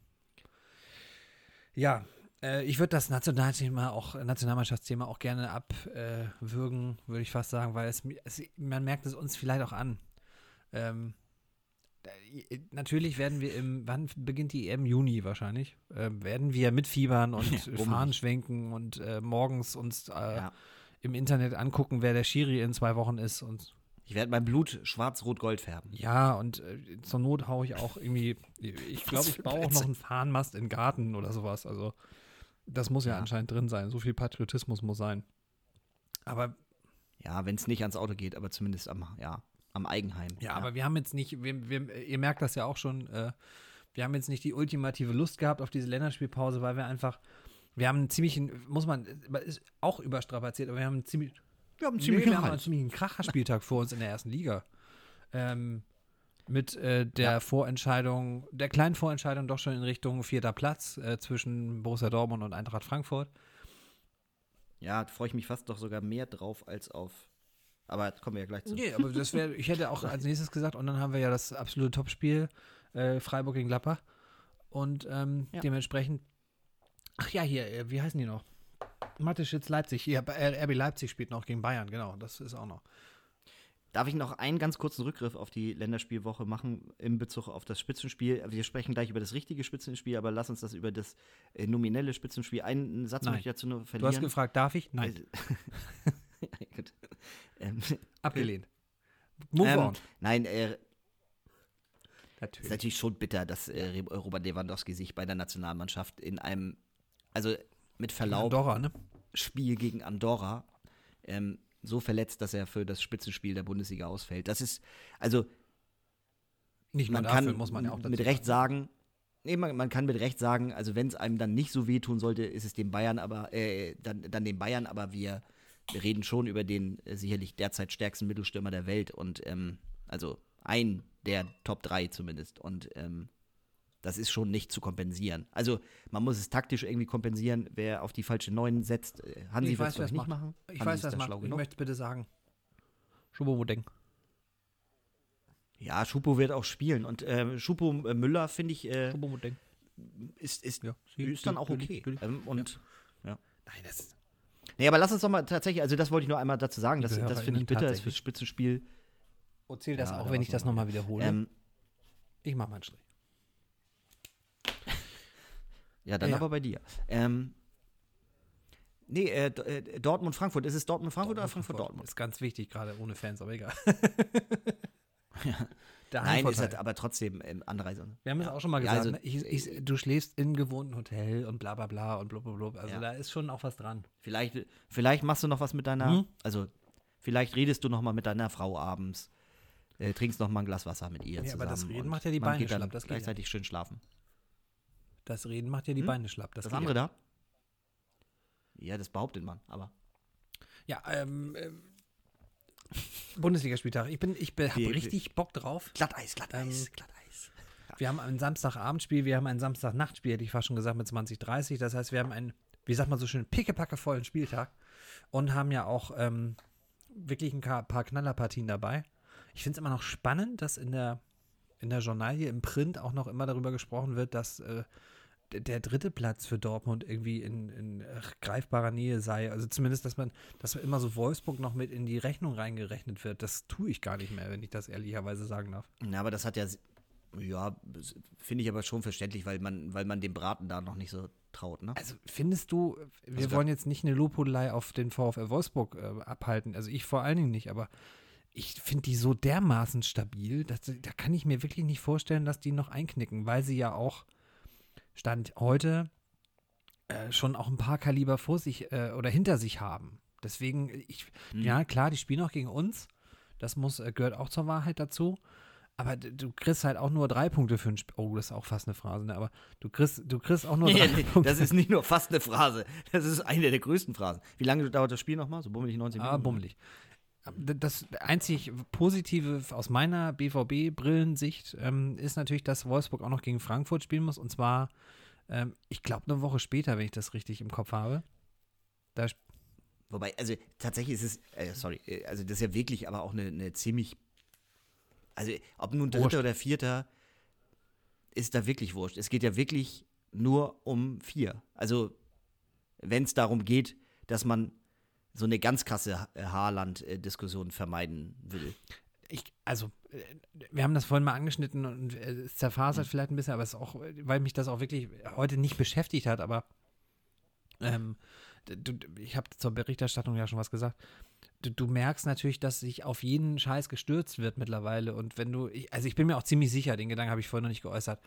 Ja, äh, ich würde das Nationalthema auch, Nationalmannschaftsthema auch gerne abwürgen, würde ich fast sagen, weil es, es, man merkt es uns vielleicht auch an. Ähm, natürlich werden wir im, wann beginnt die EM? Juni wahrscheinlich, äh, werden wir mitfiebern und Ja, Fahnen schwenken und äh, morgens uns äh, ja. im Internet angucken, wer der Schiri in zwei Wochen ist und Ich werde mein Blut schwarz-rot-gold färben. ja, und äh, zur Not haue ich auch irgendwie, ich [laughs] glaube, ich baue auch noch einen Fahnenmast in den Garten oder sowas. Also, das muss ja, Ja. anscheinend drin sein. So viel Patriotismus muss sein. Aber, Ja, wenn es nicht ans Auto geht, aber zumindest am, ja, am Eigenheim. ja, aber wir haben jetzt nicht, wir, wir, ihr merkt das ja auch schon, äh, wir haben jetzt nicht die ultimative Lust gehabt auf diese Länderspielpause, weil wir einfach, wir haben einen ziemlichen, muss man, ist auch überstrapaziert, aber wir haben einen ziemlich, wir haben Nee, wir haben einen ziemlichen Kracherspieltag vor uns in der ersten Liga. Ähm, mit äh, der Ja. Vorentscheidung, der kleinen Vorentscheidung doch schon in Richtung vierter Platz äh, zwischen Borussia Dortmund und Eintracht Frankfurt. Ja, da freue ich mich fast doch sogar mehr drauf als auf. Aber kommen wir ja gleich zu. Nee, aber das wäre, ich hätte auch als nächstes gesagt, und dann haben wir ja das absolute Topspiel, äh, Freiburg gegen Gladbach. Und ähm, Ja. dementsprechend, ach ja, hier, äh, wie heißen die noch? Mateschitz Leipzig, ja, RB Leipzig spielt noch gegen Bayern, genau, das ist auch noch. Darf ich noch einen ganz kurzen Rückgriff auf die Länderspielwoche machen in Bezug auf das Spitzenspiel? Wir sprechen gleich über das richtige Spitzenspiel, aber lass uns das über das äh, nominelle Spitzenspiel. Einen Satz Nein. möchte ich dazu nur Du hast verlieren. gefragt, darf ich? Nein, [laughs] Ja, gut. Ähm, abgelehnt. Move ähm, on. nein, äh, ist Natürlich. natürlich schon bitter, dass äh, Robert Lewandowski sich bei der Nationalmannschaft in einem, also mit Verlaub, Andorra, ne? Spiel gegen Andorra ähm, so verletzt, dass er für das Spitzenspiel der Bundesliga ausfällt. Das ist, also Nicht man dafür kann muss man ja auch mit Recht sagen, nee, man, man kann mit Recht sagen, also wenn es einem dann nicht so wehtun sollte, ist es dem Bayern, aber äh, dann, dann dem Bayern, aber wir, wir reden schon über den äh, sicherlich derzeit stärksten Mittelstürmer der Welt und ähm, also ein der Top 3 zumindest. Und ähm, das ist schon nicht zu kompensieren. Also man muss es taktisch irgendwie kompensieren, wer auf die falsche Neun setzt. Äh, Hansi Ich wird weiß, wer es nicht macht. machen. Ich Hansi weiß, was macht. Ich möchte es bitte sagen. Schubomodeng. Ja, Schupo wird auch spielen. Und ähm, Schupo äh, Müller, finde ich, äh, ist, ist, Ja. ist dann auch okay. Ähm, und Nein, das Nee, aber lass uns doch mal tatsächlich, also das wollte ich nur einmal dazu sagen, dass, das finde ich bitter ist fürs Spitzenspiel. erzähl das Ja, auch, wenn ich das noch mal nochmal wiederhole. Ähm, ich mach mal einen Strich. Ja, dann Ja. aber bei dir. Ähm, nee, äh, äh, Dortmund-Frankfurt. Ist es Dortmund-Frankfurt oder Frankfurt-Dortmund? Ist ganz wichtig, gerade ohne Fans, aber egal. [laughs] Ja. [laughs] Der Nein, ist halt aber trotzdem ähm, Anreise. Wir haben es auch schon mal Ja, gesagt, also- ne? ich, ich, du schläfst in gewohnten Hotel und bla bla bla und blablabla. Also Ja. da ist schon auch was dran. Vielleicht, vielleicht machst du noch was mit deiner, Mhm. also vielleicht redest du noch mal mit deiner Frau abends, äh, trinkst noch mal ein Glas Wasser mit ihr Ja, zusammen. aber das Reden macht ja die Beine schlapp, das geht ja. gleichzeitig schön schlafen. Das Reden macht ja die Hm? Beine schlapp. Das, Das, andere da? Ja, das behauptet man, aber. Ja, ja ähm, ähm, Bundesligaspieltag. Ich bin, ich habe Die- richtig Bock drauf. Glatteis, Glatteis, Ähm, Glatteis. Wir haben ein Samstagabendspiel, wir haben ein Samstagnachtspiel, hätte ich fast schon gesagt, mit 2030. Das heißt, wir haben einen, wie sagt man so schön, pickepacke vollen Spieltag und haben ja auch ähm, wirklich ein paar Knallerpartien dabei. Ich finde es immer noch spannend, dass in der, in der Journalie, im Print auch noch immer darüber gesprochen wird, dass äh, der dritte Platz für Dortmund irgendwie in, in greifbarer Nähe sei. Also zumindest, dass man, dass immer so Wolfsburg noch mit in die Rechnung reingerechnet wird. Das tue ich gar nicht mehr, wenn ich das ehrlicherweise sagen darf. Na, aber das hat ja, ja, finde ich aber schon verständlich, weil man, weil man dem Braten da noch nicht so traut, ne? Also findest du, wir Also, wollen jetzt nicht eine Lobhudelei auf den VfL Wolfsburg äh, abhalten, also ich vor allen Dingen nicht, aber ich finde die so dermaßen stabil, dass, da kann ich mir wirklich nicht vorstellen, dass die noch einknicken, weil sie ja auch Stand heute äh, schon auch ein paar Kaliber vor sich äh, oder hinter sich haben. Deswegen, ich, Mhm. ja klar, die spielen auch gegen uns, das muss, äh, gehört auch zur Wahrheit dazu. Aber du kriegst halt auch nur drei Punkte für ein Spiel. Oh, das ist auch fast eine Phrase, ne? Aber du kriegst, du kriegst auch nur [laughs] drei Punkte. das ist nicht nur fast eine Phrase, das ist eine der größten Phrasen. Wie lange dauert das Spiel nochmal? So bummelig 90 Minuten? Ah, bummelig. Das einzig Positive aus meiner BVB-Brillensicht ähm, ist natürlich, dass Wolfsburg auch noch gegen Frankfurt spielen muss. Und zwar, ähm, ich glaube, eine Woche später, wenn ich das richtig im Kopf habe. Da, Wobei, also tatsächlich ist es, äh, sorry, äh, also das ist ja wirklich aber auch eine, eine ziemlich, also ob nun Wurscht. Dritter oder Vierter, ist da wirklich wurscht. Es geht ja wirklich nur um vier. Also wenn es darum geht, dass man so eine ganz krasse Ha- Haarland-Diskussion vermeiden will. ich, also, äh, wir haben das vorhin mal angeschnitten und äh, es Mhm. zerfasert vielleicht ein bisschen, aber es ist auch, äh, weil mich das auch wirklich heute nicht beschäftigt hat, aber ähm, du, ich habe zur Berichterstattung ja schon was gesagt. Du, du merkst natürlich, dass sich auf jeden Scheiß gestürzt wird mittlerweile. Und wenn du, ich, also ich bin mir auch ziemlich sicher, den Gedanken habe ich vorhin noch nicht geäußert.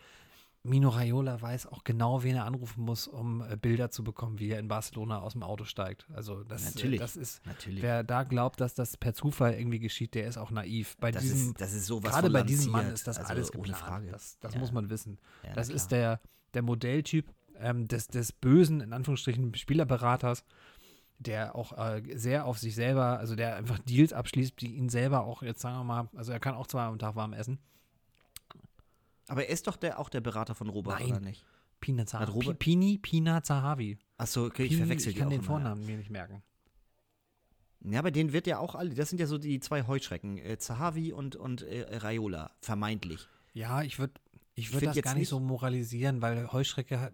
Mino Raiola weiß auch genau, wen er anrufen muss, um äh, Bilder zu bekommen, wie er in Barcelona aus dem Auto steigt. Also das, Natürlich. Äh, das ist, Natürlich. wer da glaubt, dass das per Zufall irgendwie geschieht, der ist auch naiv. Bei das, diesem, ist, das ist sowas gerade bei diesem Mann ist das Also alles ohne geplant. Frage. Das, das Ja. muss man wissen. Ja, das ist der, der Modelltyp ähm, des, des bösen, in Anführungsstrichen, Spielerberaters, der auch äh, sehr auf sich selber, also der einfach Deals abschließt, die ihn selber auch, jetzt sagen wir mal, also er kann auch zweimal am Tag warm essen. Aber er ist doch der, auch der Berater von Robert, Nein. oder nicht? Pina Zahavi. Pini, Pina Zahavi. Achso, okay, ich Pini, verwechsel ich die kann den immer. Vornamen mir nicht merken. Ja, aber den wird ja auch alle, das sind ja so die zwei Heuschrecken, äh, Zahavi und, und äh, Raiola, vermeintlich. Ja, ich würde ich Ich würd find das gar nicht nicht- so moralisieren, weil Heuschrecke hat,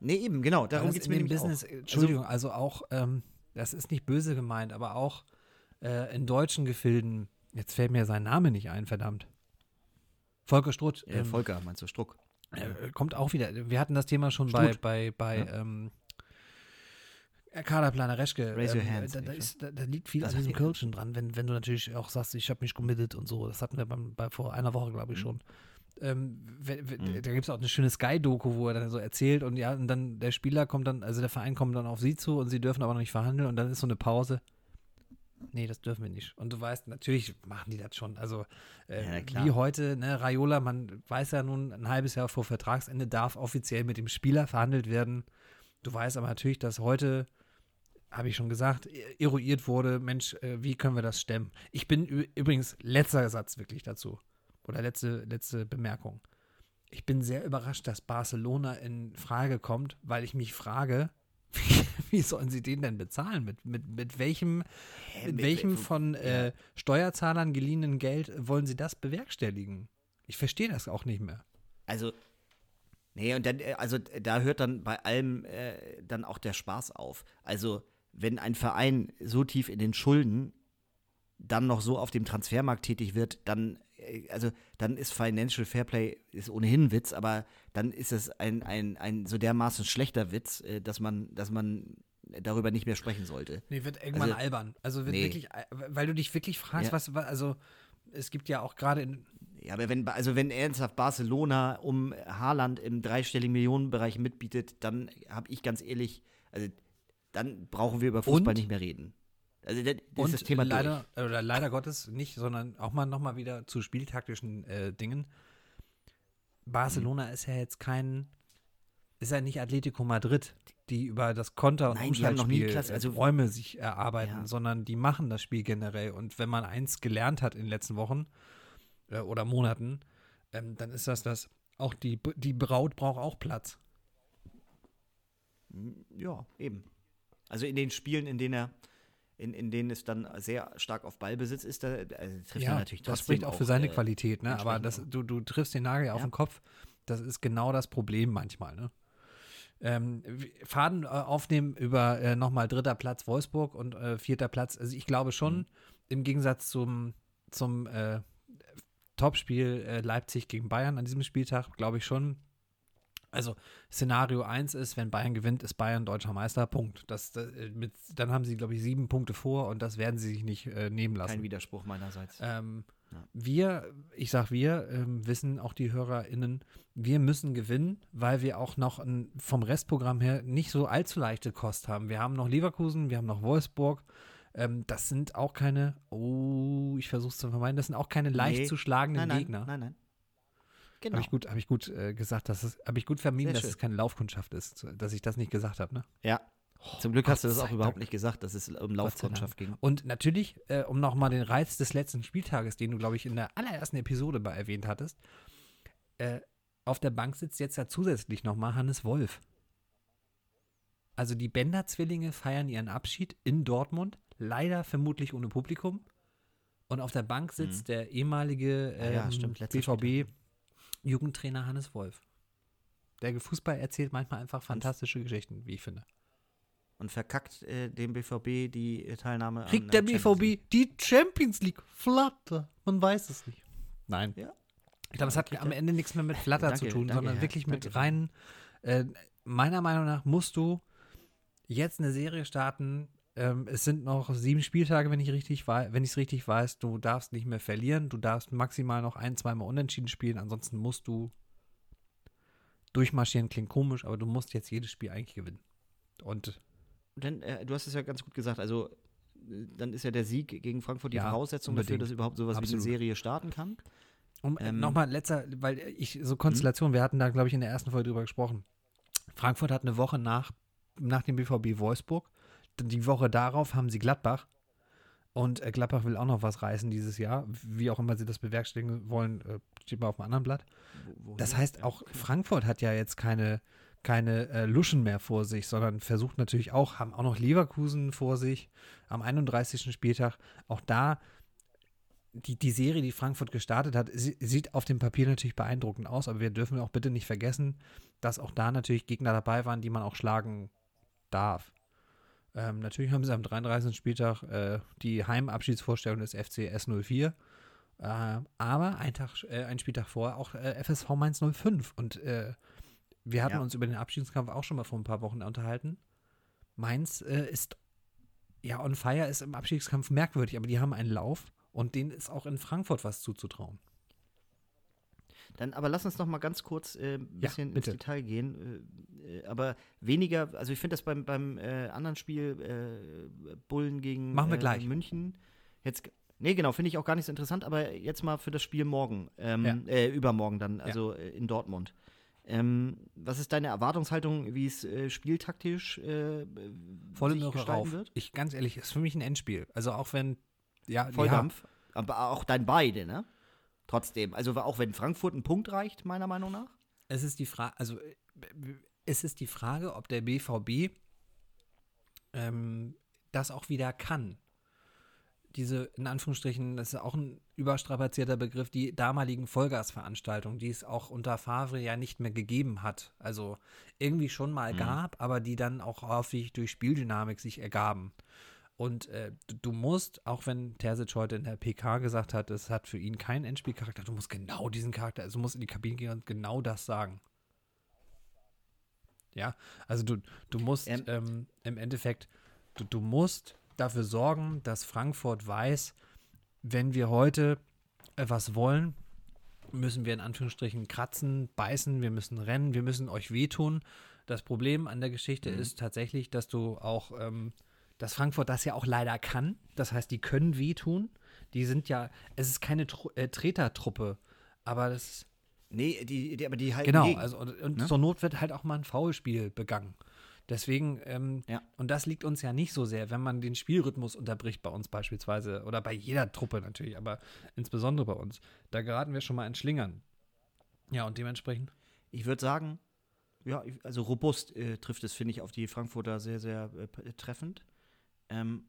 Nee, eben, genau, darum geht es mir nämlich Business, auch. Entschuldigung, also, auch, ähm, das ist nicht böse gemeint, aber auch äh, in deutschen Gefilden, jetzt fällt mir sein Name nicht ein, verdammt. Volker Strutt. Äh, Volker, meinst du, Struck? äh, kommt auch wieder. Wir hatten das Thema schon bei, Strutt. bei, bei Ja. ähm, Kaderplaner Reschke. Raise your ähm, hands, Da, da, ist, da, da liegt viel an diesem? Kölschen dran, wenn, wenn du natürlich auch sagst, ich habe mich committed und so. Das hatten wir beim, bei vor einer Woche, glaube ich, Mhm. schon. ähm, we- we- Mhm. da gibt es auch eine schöne Sky-Doku, wo er dann so erzählt und ja, und dann der Spieler kommt dann, also der Verein kommt dann auf sie zu und sie dürfen aber noch nicht verhandeln und dann ist so eine Pause. Nee, das dürfen wir nicht. Und du weißt, natürlich machen die das schon. Also äh, Ja, wie heute, ne, Raiola, man weiß ja nun, ein halbes Jahr vor Vertragsende darf offiziell mit dem Spieler verhandelt werden. Du weißt aber natürlich, dass heute, habe ich schon gesagt, eruiert wurde, Mensch, äh, wie können wir das stemmen? Ich bin übrigens, letzter Satz wirklich dazu. Oder letzte, letzte Bemerkung. Ich bin sehr überrascht, dass Barcelona in Frage kommt, weil ich mich frage, wie, [laughs] wie sollen sie den denn bezahlen? Mit, mit, mit welchem, mit mit- welchem von äh, Steuerzahlern geliehenen Geld wollen sie das bewerkstelligen? Ich verstehe das auch nicht mehr. Also, nee, und dann, äh, also da hört dann bei allem äh, dann auch der Spaß auf. Also, wenn ein Verein so tief in den Schulden dann noch so auf dem Transfermarkt tätig wird, dann, also, dann ist Financial Fairplay ist ohnehin ein Witz, aber dann ist es ein, ein, ein so dermaßen schlechter Witz, äh, dass man, dass man darüber nicht mehr sprechen sollte. Nee, wird irgendwann Also, albern. Also wird nee. wirklich, al- weil du dich wirklich fragst, Ja. was, was, also es gibt ja auch gerade in, Ja, aber wenn, also wenn ernsthaft Barcelona um Haaland im dreistelligen Millionenbereich mitbietet, dann habe ich ganz ehrlich, also dann brauchen wir über Fußball Und? nicht mehr reden. Also das, das und ist das Thema leider, oder leider Gottes nicht, sondern auch mal nochmal wieder zu spieltaktischen äh, Dingen. Barcelona Mhm. ist ja jetzt kein, ist ja nicht Atletico Madrid, die über das Konter- und Nein, Umschaltspiel Klasse- also- äh, Räume sich erarbeiten, Ja. sondern die machen das Spiel generell. Und wenn man eins gelernt hat in den letzten Wochen äh, oder Monaten, ähm, dann ist das das, auch die, die Braut braucht auch Platz. durch. Ja, eben. Also in den Spielen, in denen er, in, in denen es dann sehr stark auf Ballbesitz ist, da also trifft er natürlich das trotzdem spricht auch für seine äh, Qualität, ne? Aber das, du, du triffst den Nagel auf Ja. den Kopf. Das ist genau das Problem manchmal, ne? Ähm, Faden äh, aufnehmen über äh, nochmal dritter Platz Wolfsburg und äh, vierter Platz. Also ich glaube schon, Mhm. im Gegensatz zum, zum äh, Topspiel äh, Leipzig gegen Bayern an diesem Spieltag, glaube ich schon. Also Szenario 1 ist, wenn Bayern gewinnt, ist Bayern deutscher Meister. Punkt. Das, das, äh, mit, dann haben sie, glaube ich, sieben Punkte vor und das werden sie sich nicht äh, nehmen lassen. Kein Widerspruch meinerseits. Ähm, Ja. Wir, ich sag wir, ähm, wissen auch die HörerInnen, wir müssen gewinnen, weil wir auch noch ein, vom Restprogramm her nicht so allzu leichte Kost haben. Wir haben noch Leverkusen, wir haben noch Wolfsburg. Ähm, das sind auch keine, oh, ich versuche es zu vermeiden, das sind auch keine leicht Nee. zu schlagenden nein, nein, Gegner. nein, nein. Genau. Habe ich gut, hab ich gut äh, gesagt, dass es, habe ich gut vermieden, dass es keine Laufkundschaft ist, dass ich das nicht gesagt habe, ne? Ja. Zum Glück hast du Gott das auch überhaupt Dank. nicht gesagt, dass es um Laufkundschaft ging. Und natürlich, äh, um nochmal den Reiz des letzten Spieltages, den du, glaube ich, in der allerersten Episode mal erwähnt hattest, äh, auf der Bank sitzt jetzt ja zusätzlich nochmal Hannes Wolf. Also die Bender-Zwillinge feiern ihren Abschied in Dortmund, leider vermutlich ohne Publikum. Und auf der Bank sitzt der ehemalige Ah ja, ähm, stimmt, letzter BVB-Jugendtrainer Hannes Wolf. Der Fußball erzählt manchmal einfach fantastische Geschichten, wie ich finde. Und verkackt äh, dem BVB die äh, Teilnahme an Kriegt äh, der Champions League. BVB die Champions League? Flatter. Man weiß es nicht. Nein. Ja. Ich glaube, es hat am Ende nichts mehr mit Flatter Danke, zu tun, danke, sondern Herr. wirklich mit Danke. reinen. Äh, meiner Meinung nach musst du jetzt eine Serie starten. Ähm, es sind noch sieben Spieltage, wenn ich richtig wenn ich es richtig weiß. Du darfst nicht mehr verlieren. Du darfst maximal noch ein, zweimal unentschieden spielen. Ansonsten musst du durchmarschieren. Klingt komisch, aber du musst jetzt jedes Spiel eigentlich gewinnen. Und Denn, äh, du hast es ja ganz gut gesagt, also dann ist ja der Sieg gegen Frankfurt die Ja, Voraussetzung dafür, unbedingt. dass überhaupt sowas wie Absolut. eine Serie starten kann. Um äh, Ähm, nochmal letzter, weil ich so Konstellation, wir hatten da, glaube ich, in der ersten Folge drüber gesprochen. Frankfurt hat eine Woche nach, nach dem BVB Wolfsburg. Die Woche darauf haben sie Gladbach. Und äh, Gladbach will auch noch was reißen dieses Jahr. Wie auch immer sie das bewerkstelligen wollen, äh, steht mal auf dem anderen Blatt. Das heißt, auch Frankfurt hat ja jetzt keine, keine äh, Luschen mehr vor sich, sondern versucht natürlich auch, haben auch noch Leverkusen vor sich am 31. Spieltag. Auch da, die, die Serie, die Frankfurt gestartet hat, sie, sieht auf dem Papier natürlich beeindruckend aus, aber wir dürfen auch bitte nicht vergessen, dass auch da natürlich Gegner dabei waren, die man auch schlagen darf. Ähm, natürlich haben sie am 33. Spieltag äh, die Heimabschiedsvorstellung des FC S04. Äh, aber ein, Tag, äh, ein Spieltag vorher auch äh, FSV Mainz 05. Und äh, wir hatten Ja. uns über den Abschiedskampf auch schon mal vor ein paar Wochen unterhalten. Mainz äh, ist, ja, on fire ist im Abschiedskampf merkwürdig, aber die haben einen Lauf und denen ist auch in Frankfurt was zuzutrauen. Dann aber lass uns noch mal ganz kurz äh, ein Ja, bisschen bitte. ins Detail gehen. Äh, äh, aber weniger, also ich finde das beim, beim äh, anderen Spiel äh, Bullen gegen Machen wir äh, gleich. München jetzt. Nee, genau, finde ich auch gar nicht so interessant, aber jetzt mal für das Spiel morgen, ähm, Ja. äh, übermorgen dann, also äh, in Dortmund. Ähm, was ist deine Erwartungshaltung, wie es äh, spieltaktisch äh, Volle sich Möhre gestalten rauf. wird? Ich, ganz ehrlich, ist für mich ein Endspiel. Also auch wenn, ja, Volldampf. Aber auch dein beide, ne? Trotzdem. Also auch wenn Frankfurt einen Punkt reicht, meiner Meinung nach. Es ist die Frage, also äh, es ist die Frage, ob der BVB ähm, das auch wieder kann. Diese, in Anführungsstrichen, das ist auch ein überstrapazierter Begriff, die damaligen Vollgasveranstaltungen, die es auch unter Favre ja nicht mehr gegeben hat. Also irgendwie schon mal Mhm. gab, aber die dann auch häufig durch Spieldynamik sich ergaben. Und äh, du, musst, auch wenn Terzic heute in der PK gesagt hat, es hat für ihn keinen Endspielcharakter, du musst genau diesen Charakter, also du musst in die Kabine gehen und genau das sagen. Ja, also du, du musst Ähm. ähm, im Endeffekt, du, du musst dafür sorgen, dass Frankfurt weiß, wenn wir heute etwas wollen, müssen wir in Anführungsstrichen kratzen, beißen, wir müssen rennen, wir müssen euch wehtun. Das Problem an der Geschichte Mhm. ist tatsächlich, dass du auch, ähm, dass Frankfurt das ja auch leider kann. Das heißt, die können wehtun. Die sind ja, es ist keine Tru äh, Tretertruppe, aber das Nee, die, die, aber die halten Genau, gegen. also und, und ne? zur Not wird halt auch mal ein Foulspiel begangen. Deswegen, ähm, Ja. und das liegt uns ja nicht so sehr, wenn man den Spielrhythmus unterbricht bei uns beispielsweise oder bei jeder Truppe natürlich, aber insbesondere bei uns. Da geraten wir schon mal ins Schlingern. Ja, und dementsprechend. Ich würde sagen, ja, also robust äh, trifft es, finde ich, auf die Frankfurter sehr, sehr äh, treffend. Ähm,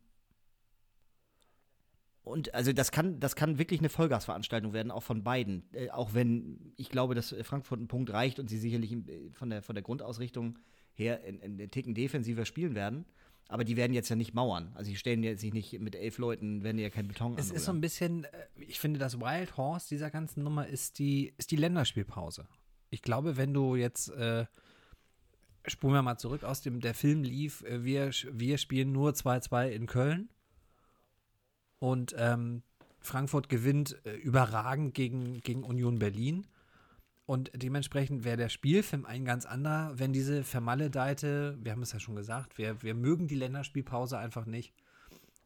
und also das kann, das kann wirklich eine Vollgasveranstaltung werden, auch von beiden. Äh, auch wenn ich glaube, dass äh, Frankfurt einen Punkt reicht und sie sicherlich äh, von der, von der Grundausrichtung her in, in den Ticken defensiver spielen werden. Aber die werden jetzt ja nicht mauern. Also die stellen jetzt sich nicht mit elf Leuten, werden ja kein Beton Es ist so ein bisschen, äh, ich finde, das Wild Horse dieser ganzen Nummer ist die, ist die Länderspielpause. Ich glaube, wenn du jetzt, äh, spulen wir mal zurück aus dem, der Film lief, äh, wir, wir spielen nur 2-2 in Köln und ähm, Frankfurt gewinnt äh, überragend gegen, gegen Union Berlin. Und dementsprechend wäre der Spielfilm ein ganz anderer, wenn diese vermaledeite, wir haben es ja schon gesagt, wir, wir mögen die Länderspielpause einfach nicht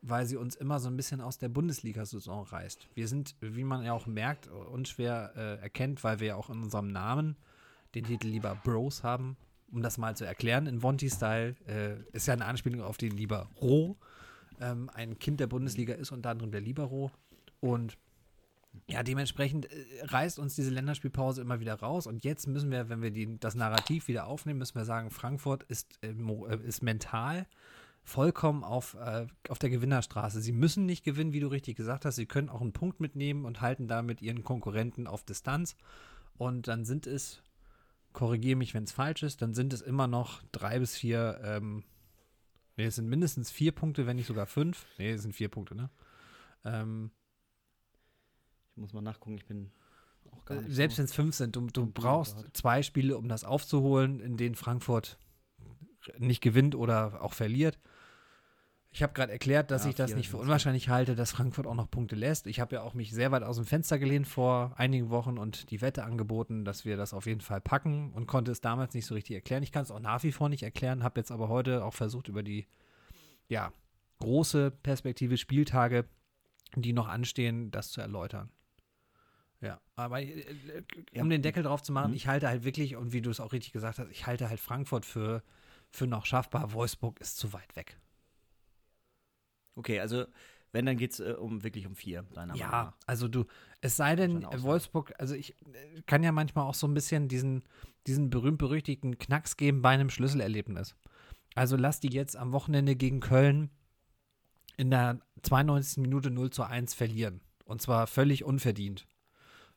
weil sie uns immer so ein bisschen aus der Bundesliga-Saison reißt. Wir sind, wie man ja auch merkt, unschwer äh, erkennt, weil wir ja auch in unserem Namen den Titel lieber Bros haben. Um das mal zu erklären, in Vonti-Style äh, ist ja eine Anspielung auf den Libero. Ähm, ein Kind der Bundesliga ist unter anderem der Libero. Und ja, dementsprechend äh, reißt uns diese Länderspielpause immer wieder raus. Und jetzt müssen wir, wenn wir die, das Narrativ wieder aufnehmen, müssen wir sagen, Frankfurt ist, äh, äh, ist mental vollkommen auf, äh, auf der Gewinnerstraße. Sie müssen nicht gewinnen, wie du richtig gesagt hast. Sie können auch einen Punkt mitnehmen und halten damit ihren Konkurrenten auf Distanz. Und dann sind es, korrigiere mich, wenn es falsch ist, dann sind es immer noch drei bis vier, ähm, nee, es sind mindestens vier Punkte, wenn nicht sogar fünf. Nee, es sind vier Punkte, ne? Ähm, Ich muss mal nachgucken, ich bin auch gar nicht selbst so. wenn es fünf sind, du, du brauchst Bundesrat. zwei Spiele, um das aufzuholen, in denen Frankfurt nicht gewinnt oder auch verliert. Ich habe gerade erklärt, dass Ja, ich das nicht für unwahrscheinlich halte, dass Frankfurt auch noch Punkte lässt. Ich habe ja auch mich sehr weit aus dem Fenster gelehnt vor einigen Wochen und die Wette angeboten, dass wir das auf jeden Fall packen und konnte es damals nicht so richtig erklären. Ich kann es auch nach wie vor nicht erklären, habe jetzt aber heute auch versucht, über die ja, große Perspektive Spieltage, die noch anstehen, das zu erläutern. Ja, aber äh, äh, um den Deckel drauf zu machen, Mhm. ich halte halt wirklich, und wie du es auch richtig gesagt hast, ich halte halt Frankfurt für, für noch schaffbar. Wolfsburg ist zu weit weg. Okay, also wenn, dann geht es äh, um, wirklich um vier, deiner Meinung Ja, nach. also du, es sei denn. Wolfsburg, also ich äh, kann ja manchmal auch so ein bisschen diesen, diesen berühmt-berüchtigten Knacks geben bei einem Schlüsselerlebnis. Also lass die jetzt am Wochenende gegen Köln in der 92. Minute 0 zu 1 verlieren. Und zwar völlig unverdient.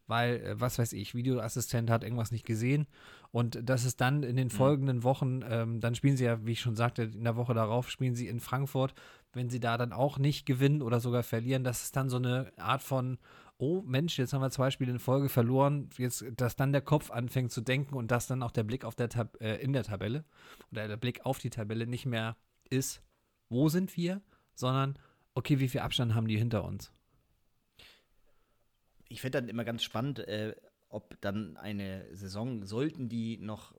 Weil, äh, was weiß ich, Videoassistent hat irgendwas nicht gesehen. Und das ist dann in den folgenden Wochen, ähm, dann spielen sie ja, wie ich schon sagte, in der Woche darauf spielen sie in Frankfurt. Wenn sie da dann auch nicht gewinnen oder sogar verlieren, das ist dann so eine Art von, oh Mensch, jetzt haben wir zwei Spiele in Folge verloren, jetzt, dass dann der Kopf anfängt zu denken und dass dann auch der Blick auf der Tab äh, in der Tabelle oder der Blick auf die Tabelle nicht mehr ist, wo sind wir, sondern okay, wie viel Abstand haben die hinter uns? Ich finde dann immer ganz spannend, äh, ob dann eine Saison, sollten die noch,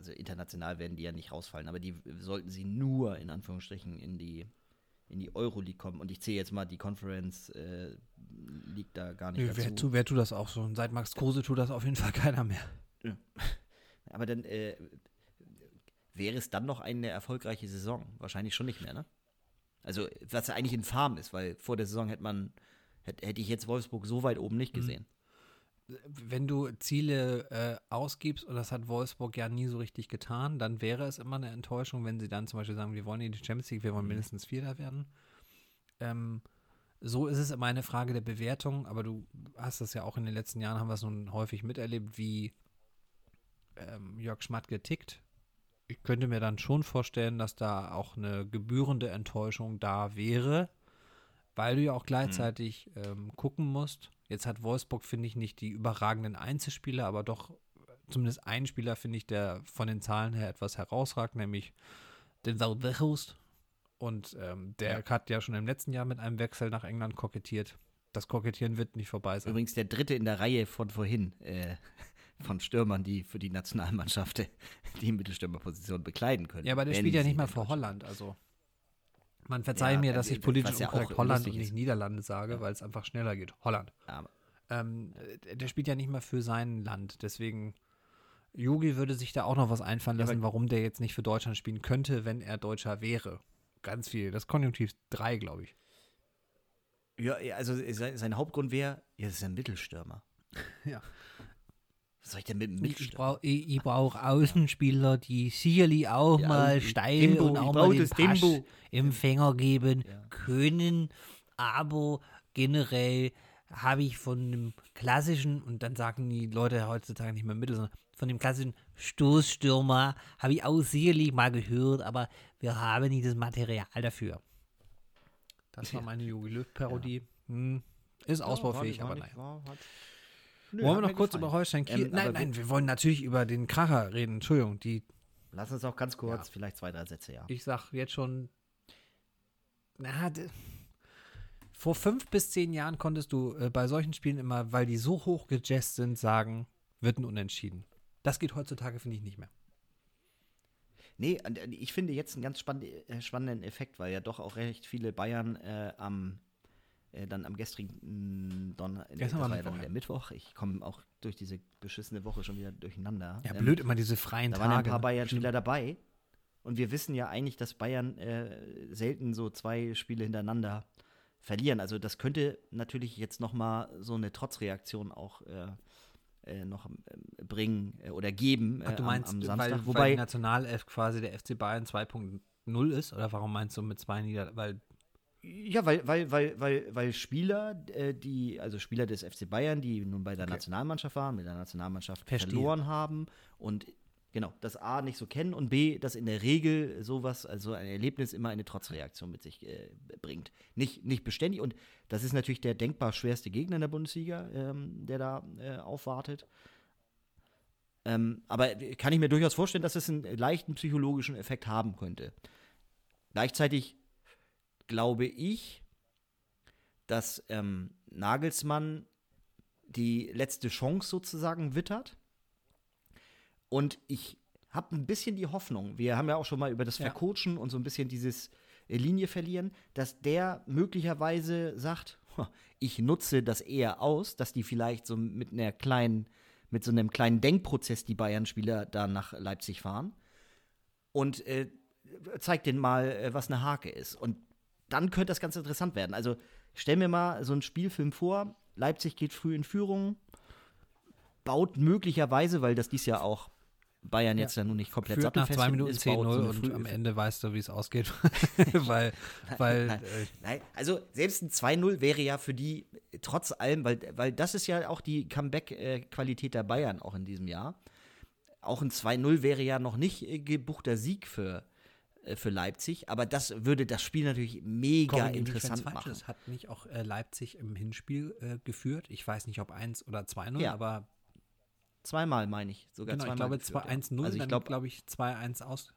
also international werden die ja nicht rausfallen, aber die sollten sie nur in Anführungsstrichen in die in die Euroleague kommen. Und ich zähle jetzt mal die Conference äh, League da gar nicht Nö, dazu. wer, tu, wer tut das auch? Und seit Max Kruse tut das auf jeden Fall [laughs] keiner mehr. [laughs] Aber dann äh, wäre es dann noch eine erfolgreiche Saison? Wahrscheinlich schon nicht mehr, ne? Also, was ja eigentlich infam ist, weil vor der Saison hätte man, hätte, hätte ich jetzt Wolfsburg so weit oben nicht gesehen. Wenn du Ziele äh, ausgibst, und das hat Wolfsburg ja nie so richtig getan, dann wäre es immer eine Enttäuschung, wenn sie dann zum Beispiel sagen, wir wollen in die Champions League, wir wollen mindestens Vierter werden. Ähm, so ist es immer eine Frage der Bewertung, aber du hast das ja auch in den letzten Jahren, haben wir es nun häufig miterlebt, wie ähm, Jörg Schmatke tickt. Ich könnte mir dann schon vorstellen, dass da auch eine gebührende Enttäuschung da wäre, weil du ja auch gleichzeitig ähm, gucken musst. Jetzt hat Wolfsburg, finde ich, nicht die überragenden Einzelspieler, aber doch zumindest einen Spieler, finde ich, der von den Zahlen her etwas herausragt, nämlich den Valvejos. Und ähm, der hat ja schon im letzten Jahr mit einem Wechsel nach England kokettiert. Das Kokettieren wird nicht vorbei sein. Übrigens der dritte in der Reihe von vorhin, äh, [laughs] von Stürmern, die für die Nationalmannschaft [laughs] die Mittelstürmerposition bekleiden können. Ja, aber der spielt ja nicht mal für Deutschland- Holland. Also man verzeihe Ja, mir, äh, dass ich was politisch ja auch unkorrekt Holland und nicht. Niederlande sage, weil es einfach schneller geht. Holland. Ähm, äh, der spielt ja nicht mal für sein Land. Deswegen, Yogi würde sich da auch noch was einfallen Ja, lassen, warum der jetzt nicht für Deutschland spielen könnte, wenn er Deutscher wäre. Ganz viel. Das Konjunktiv 3, glaube ich. ja, ja, also sein, sein Hauptgrund wäre, ja, das ist ein Mittelstürmer. [laughs] Ja. Was soll ich denn mit einem Ich, brauche brauch Außenspieler, die sicherlich auch Ja, mal steil Tempo, und auch mal den das Tempo. Empfänger geben Ja. können. Aber generell habe ich von einem klassischen, und dann sagen die Leute heutzutage nicht mehr Mittel, sondern von dem klassischen Stoßstürmer habe ich auch sicherlich mal gehört, aber wir haben nicht das Material dafür. Das war Ja. meine Jogi Löw-Parodie. Hm. Ist ausbaufähig, aber naja. War, hat, Wollen wir noch kurz über Holstein Kiel? Ähm, nein, nein, wir wollen natürlich über den Kracher reden. Entschuldigung, die, Lass uns auch ganz kurz, Ja. vielleicht zwei, drei Sätze, ja. ich sag jetzt schon, na, vor fünf bis zehn Jahren konntest du äh, bei solchen Spielen immer, weil die so hoch gejazzt sind, sagen, wird ein Unentschieden. Das geht heutzutage, finde ich, nicht mehr. Nee, äh, ich finde jetzt einen ganz spann äh, spannenden Effekt, weil ja doch auch recht viele Bayern äh, am äh, dann am gestrigen Donner, äh, das war ja Mittwoch, dann der Mittwoch. Ich komme auch durch diese beschissene Woche schon wieder durcheinander. Ja, Ähm, blöd immer diese freien Da waren ja ein Tage. paar? Bayern-Spieler dabei. Und wir wissen ja eigentlich, dass Bayern äh, selten so zwei Spiele hintereinander verlieren. Also das könnte natürlich jetzt noch mal so eine Trotzreaktion auch äh, äh, noch ähm, bringen äh, oder geben Ach, du am- meinst, am, Samstag. weil, weil Wobei, die Nationalelf quasi der FC Bayern 2.0 ist? Oder warum meinst du mit zwei Nieder... Weil, ja, weil, weil, weil, weil, weil Spieler, äh, die, also Spieler des FC Bayern, die nun bei der Okay. Nationalmannschaft waren, mit der Nationalmannschaft Verstehe. verloren haben und genau, das A nicht so kennen und B, dass in der Regel sowas, also ein Erlebnis immer eine Trotzreaktion mit sich äh, bringt. Nicht, nicht beständig und das ist natürlich der denkbar schwerste Gegner in der Bundesliga, ähm, der da äh, aufwartet. Ähm, aber kann ich mir durchaus vorstellen, dass es einen leichten psychologischen Effekt haben könnte. Gleichzeitig glaube ich, dass ähm, Nagelsmann die letzte Chance sozusagen wittert. Und ich habe ein bisschen die Hoffnung, wir haben ja auch schon mal über das Ja. Vercoachen und so ein bisschen dieses äh, Linie verlieren, dass der möglicherweise sagt, "Ha, ich nutze das eher aus, dass die vielleicht so mit einer kleinen, mit so einem kleinen Denkprozess die Bayern-Spieler da nach Leipzig fahren und äh, zeigt denen mal, äh, was eine Hake ist. Und dann könnte das ganz interessant werden. Also stell mir mal so einen Spielfilm vor, Leipzig geht früh in Führung, baut möglicherweise, weil das dies Jahr auch Bayern jetzt ja nun nicht komplett führt nach zwei Minuten ist, baut 10-0 so und am Ende weißt du, wie es ausgeht. [laughs] [laughs] weil, weil Nein, äh, nein, also selbst ein 2-0 wäre ja für die trotz allem, weil, weil das ist ja auch die Comeback-Qualität der Bayern auch in diesem Jahr. Auch ein 2-0 wäre ja noch nicht äh, gebuchter Sieg für, für Leipzig, aber das würde das Spiel natürlich mega wenn's interessant falsch machen. ist. Hat nicht auch äh, Leipzig im Hinspiel äh, geführt? Ich weiß nicht, ob 1 oder 2-0, Ja, aber Zweimal meine ich, sogar genau, ich zweimal. glaube geführt, 2-1-0, ja. Also ich glaube, glaube ich 2-1 aus.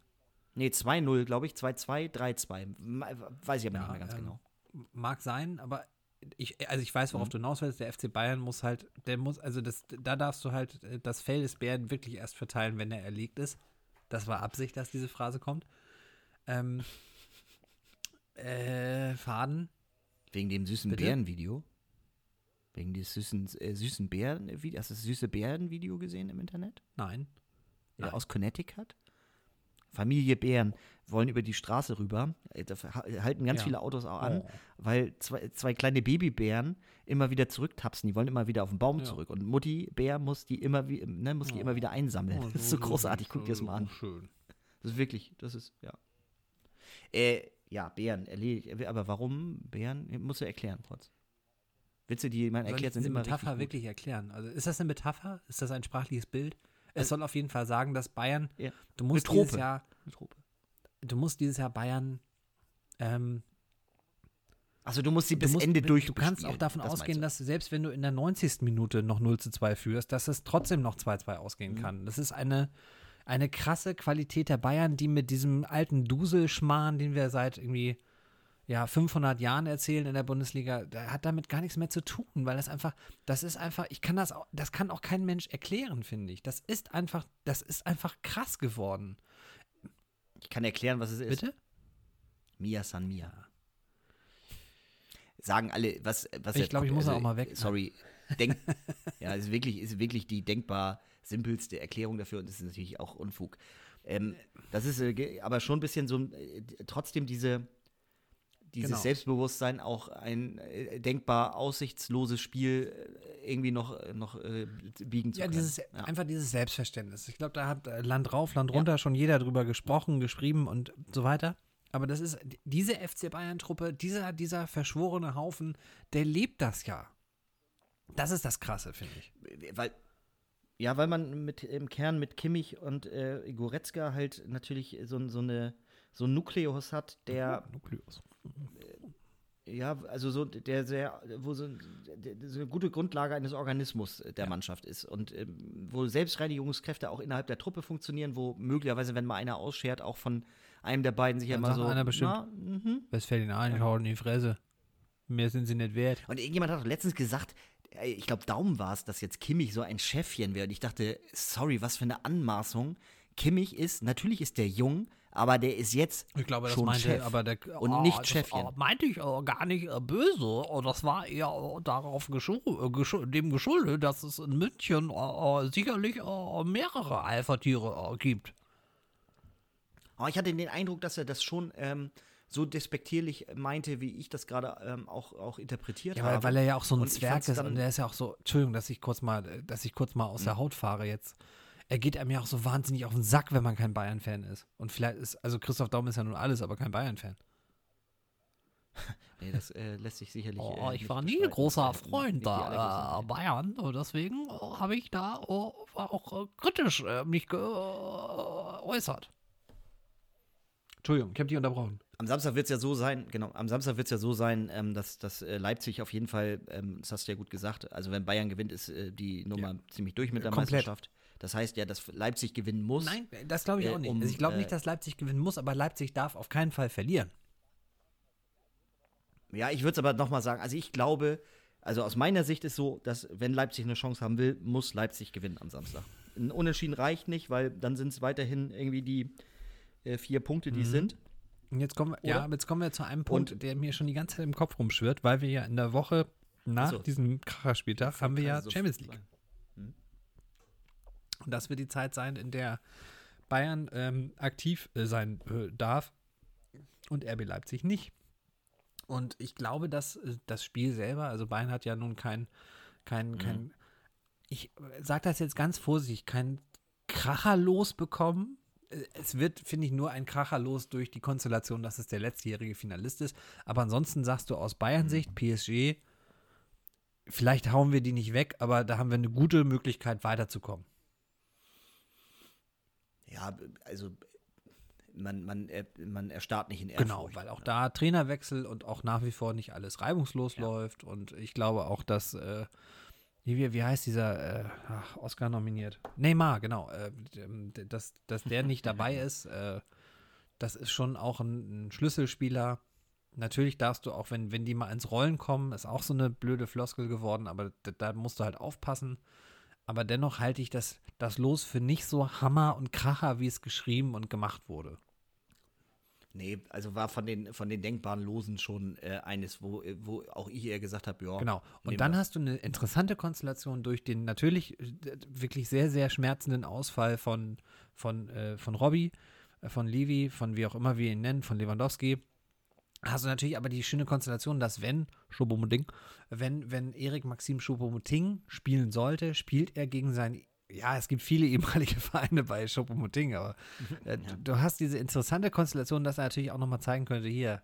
nee, 2-0, glaube ich, 2-2, 3-2. Ma- Weiß ich aber Ja, nicht mehr ganz ähm, genau. Mag sein, aber ich, also ich weiß, worauf Mhm. du hinaus willst. Der FC Bayern muss halt, der muss, also das, da darfst du halt äh, das Fell des Bären wirklich erst verteilen, wenn er erlegt ist. Das war Absicht, dass diese Phrase kommt. Ähm, äh, Faden. Wegen dem süßen? Bären-Video. Wegen des süßen, äh, süßen Bären-Video. Hast du das süße Bären-Video gesehen im Internet? Nein. Ja, Nein. aus Connecticut. Familie Bären wollen über die Straße rüber. Äh, Da ha- halten ganz Ja. viele Autos auch an, Oh. weil zwei, zwei kleine Babybären immer wieder zurücktapsen. Die wollen immer wieder auf den Baum Ja. zurück. Und Mutti Bär muss die immer, wie, ne, muss die Oh. immer wieder einsammeln. Oh, das ist so großartig. Guck dir das mal an. Schön. Das ist wirklich, das ist, ja. Äh, ja, Bären, erledigt. Aber warum Bären? Musst du erklären kurz. Witze, die man erklärt, sind immer Metapher wirklich erklären? Also ist das eine Metapher? Ist das ein sprachliches Bild? Es soll auf jeden Fall sagen, dass Bayern, Ja. du musst dieses Jahr, du musst dieses Jahr Bayern, ähm, Also du musst sie bis musst, Ende durch. Du kannst auch davon das ausgehen, dass selbst wenn du in der 90. Minute noch 0 zu 2 führst, dass es trotzdem noch 2-2 ausgehen Mhm. kann. Das ist eine, eine krasse Qualität der Bayern, die mit diesem alten Duselschmarrn, den wir seit irgendwie ja, 500 Jahren erzählen in der Bundesliga, der hat damit gar nichts mehr zu tun, weil das einfach, das ist einfach, ich kann das auch, das kann auch kein Mensch erklären, finde ich. Das ist einfach, das ist einfach krass geworden. Ich kann erklären, was es ist. Bitte? Mia San Mia. Sagen alle, was, was Ich jetzt glaub, ich muss auch mal weg. Sorry. Denk, [laughs] ja, ist wirklich, ist wirklich die denkbar simpelste Erklärung dafür und das ist natürlich auch Unfug. Ähm, das ist äh, aber schon ein bisschen so, äh, trotzdem diese, dieses Genau. Selbstbewusstsein, auch ein äh, denkbar aussichtsloses Spiel äh, irgendwie noch, äh, noch äh, biegen zu Ja, können. dieses, ja. einfach dieses Selbstverständnis. Ich glaube, da hat äh, Land rauf, Land runter schon jeder drüber gesprochen, geschrieben und so weiter. Aber das ist, diese FC Bayern-Truppe, dieser, dieser verschworene Haufen, der lebt das ja. Das ist das Krasse, finde ich. weil ja, weil man mit im Kern mit Kimmich und äh, Goretzka halt natürlich so, so eine so ein Nukleus hat, der Nukleus. ja, also so der sehr wo so, der, so eine gute Grundlage eines Organismus der Mannschaft ist und ähm, wo Selbstreinigungskräfte auch innerhalb der Truppe funktionieren, wo möglicherweise wenn mal einer ausschert, auch von einem der beiden sich ja sagt so einer bestimmt. na, mhm. Westfällen ein, hauen in die Fresse. Mehr sind sie nicht wert. Und irgendjemand hat doch letztens gesagt, ich glaube, Daumen war es, dass jetzt Kimmich so ein Chefchen wäre. Und ich dachte, sorry, was für eine Anmaßung. Kimmich ist, natürlich ist der jung, aber der ist jetzt Ich glaube, das schon meinte Chef. aber der und Ah, nicht das, Chefchen. ah, meinte ich äh, gar nicht äh, böse. Oh, das war eher äh, darauf geschu äh, geschu dem geschuldet, dass es in München sicherlich mehrere Alpha-Tiere gibt. Aber ich hatte den Eindruck, dass er das schon ähm, so despektierlich meinte, wie ich das gerade ähm, auch, auch interpretiert Ja, habe. weil, weil er ja auch so ein Und Zwerg ist und der ist ja auch so, Entschuldigung, dass ich kurz mal, äh, dass ich kurz mal aus der Haut fahre jetzt. Er geht einem ja auch so wahnsinnig auf den Sack, wenn man kein Bayern-Fan ist. Und vielleicht ist, also Christoph Daum ist ja nun alles, aber kein Bayern-Fan. [laughs] Nee, das äh, lässt sich sicherlich. Oh, äh, ich war nie großer Freund da, äh. Bayern. Und deswegen äh, habe ich da war auch kritisch mich geäußert. Entschuldigung, ich habe dich unterbrochen. Am Samstag wird es ja so sein, genau, am Samstag wird es ja so sein, ähm, dass, dass äh, Leipzig auf jeden Fall, ähm, das hast du ja gut gesagt, also wenn Bayern gewinnt, ist äh, die Nummer ziemlich durch mit der Komplett. Meisterschaft. Das heißt ja, dass Leipzig gewinnen muss. Nein, das glaube ich Äh, auch nicht. um, also ich glaube äh, nicht, dass Leipzig gewinnen muss, aber Leipzig darf auf keinen Fall verlieren. Ja, ich würde es aber nochmal sagen, also ich glaube, also aus meiner Sicht ist so, dass wenn Leipzig eine Chance haben will, muss Leipzig gewinnen am Samstag. Ein Unentschieden reicht nicht, weil dann sind es weiterhin irgendwie die äh, vier Punkte, die es sind. Und jetzt kommen, wir, ja, jetzt kommen wir zu einem Punkt, Und- der mir schon die ganze Zeit im Kopf rumschwirrt, weil wir ja in der Woche nach so. diesem Kracherspieltag haben wir ja So- Champions League. Und das wird die Zeit sein, in der Bayern ähm, aktiv äh, sein äh, darf und RB Leipzig nicht. Und ich glaube, dass äh, das Spiel selber, also Bayern hat ja nun kein, kein, kein ich sage das jetzt ganz vorsichtig, kein Kracher losbekommen. Äh, Es wird, finde ich, nur ein Kracher los durch die Konstellation, dass es der letztjährige Finalist ist. Aber ansonsten sagst du aus Bayern-Sicht, PSG, vielleicht hauen wir die nicht weg, aber da haben wir eine gute Möglichkeit weiterzukommen. Ja, also man, man, er, man erstarrt nicht in Genau, Ehrfurcht. weil auch da Trainerwechsel und auch nach wie vor nicht alles reibungslos läuft. Und ich glaube auch, dass, äh, wie, wie heißt dieser, äh, ach, Oscar nominiert? Neymar, genau. Äh, d- dass, dass der nicht dabei [laughs] ist, äh, das ist schon auch ein, ein Schlüsselspieler. natürlich darfst du auch, wenn, wenn die mal ins Rollen kommen, ist auch so eine blöde Floskel geworden, aber da, da musst du halt aufpassen. Aber dennoch halte ich das, das Los für nicht so Hammer und Kracher, wie es geschrieben und gemacht wurde. Nee, also war von den, von den denkbaren Losen schon äh, eines, wo, wo auch ich eher gesagt habe, ja. Genau. Und dann das. hast du eine interessante Konstellation durch den natürlich äh, wirklich sehr, sehr schmerzenden Ausfall von, von, äh, von Robbie, äh, von Levi, von wie auch immer wir ihn nennen, von Lewandowski. Hast du natürlich aber die schöne Konstellation, dass wenn Schubomoding, wenn, wenn Erik Maxim Schubomoding spielen sollte, spielt er gegen seinen ja, es gibt viele [laughs] ehemalige Vereine bei Schuppomoting, aber äh, ja. du, du, hast diese interessante Konstellation, dass er natürlich auch nochmal zeigen könnte, hier,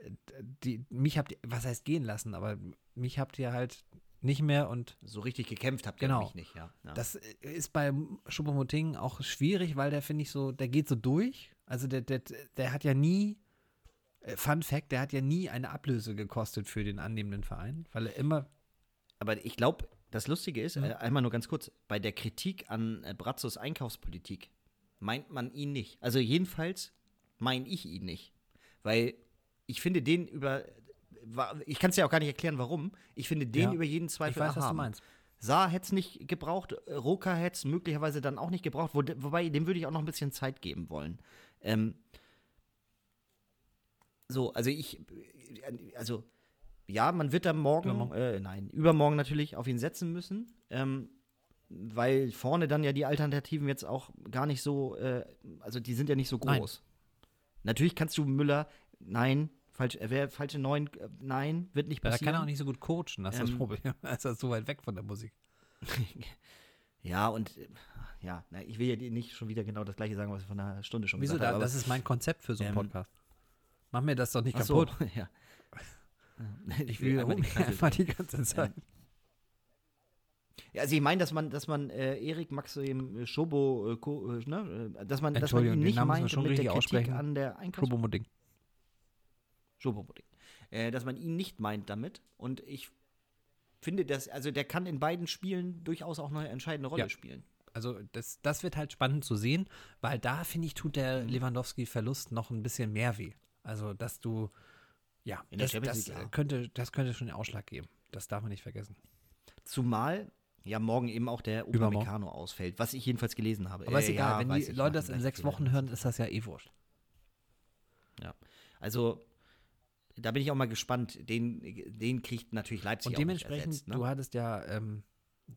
äh, die, mich habt ihr, was heißt gehen lassen, aber mich habt ihr halt nicht mehr und so richtig gekämpft habt genau. ihr mich nicht, ja. ja. Das ist bei Schuppomoting auch schwierig, weil der, finde ich, so, der geht so durch. Also der, der, der hat ja nie, äh, Fun Fact, der hat ja nie eine Ablöse gekostet für den annehmenden Verein, weil er immer. Aber ich glaube, das Lustige ist, mhm. äh, einmal nur ganz kurz, bei der Kritik an äh, Brazzos Einkaufspolitik meint man ihn nicht. Also jedenfalls meine ich ihn nicht. Weil ich finde den über, ich kann es ja auch gar nicht erklären, warum. Ich finde den ja, über jeden Zweifel ich weiß, was du meinst. Saar hätte es nicht gebraucht, Roka hätte es möglicherweise dann auch nicht gebraucht, wo, wobei dem würde ich auch noch ein bisschen Zeit geben wollen. Ähm, so, also ich, also ja, man wird da morgen, übermorgen. Äh, nein, übermorgen natürlich auf ihn setzen müssen, ähm, weil vorne dann ja die Alternativen jetzt auch gar nicht so, äh, also die sind ja nicht so groß. Nein. Natürlich kannst du Müller, nein, falsch, äh, falsche Neun, äh, nein, wird nicht passieren. Er kann auch nicht so gut coachen, das ist ähm, das Problem. [laughs] er ist so weit weg von der Musik. [laughs] ja, und äh, ja, ich will ja nicht schon wieder genau das gleiche sagen, was ich von einer Stunde schon Wieso gesagt habe. Wieso? Das ist mein Konzept für so einen ähm, Podcast. Mach mir das doch nicht kaputt. So, [laughs] ja. Ich will aber die, [laughs] einfach die ganze Zeit. Ja, also ich meine, dass man, dass man äh, Erik Maxim äh, Schobo, äh, Ko, äh, ne, äh, dass man, dass man ihn nicht meint schon mit der Kritik an der Einkaufs... Schobomoding. Schobomoding. Äh, dass man ihn nicht meint damit und ich finde, dass, also der kann in beiden Spielen durchaus auch eine entscheidende Rolle ja. spielen. Also das, das wird halt spannend zu sehen, weil da, finde ich, tut der. Lewandowski-Verlust noch ein bisschen mehr weh. Also, dass du ja, in das, das, League, ja. Könnte, das könnte schon den Ausschlag geben. Das darf man nicht vergessen. Zumal ja morgen eben auch der Upamecano ausfällt, was ich jedenfalls gelesen habe. Aber äh, ist egal, ja, wenn die Leute das in sechs Wochen hören, ist das ja eh wurscht. Ja, also da bin ich auch mal gespannt. Den, den kriegt natürlich Leipzig Und dementsprechend, auch ersetzt, ne? du hattest ja ähm,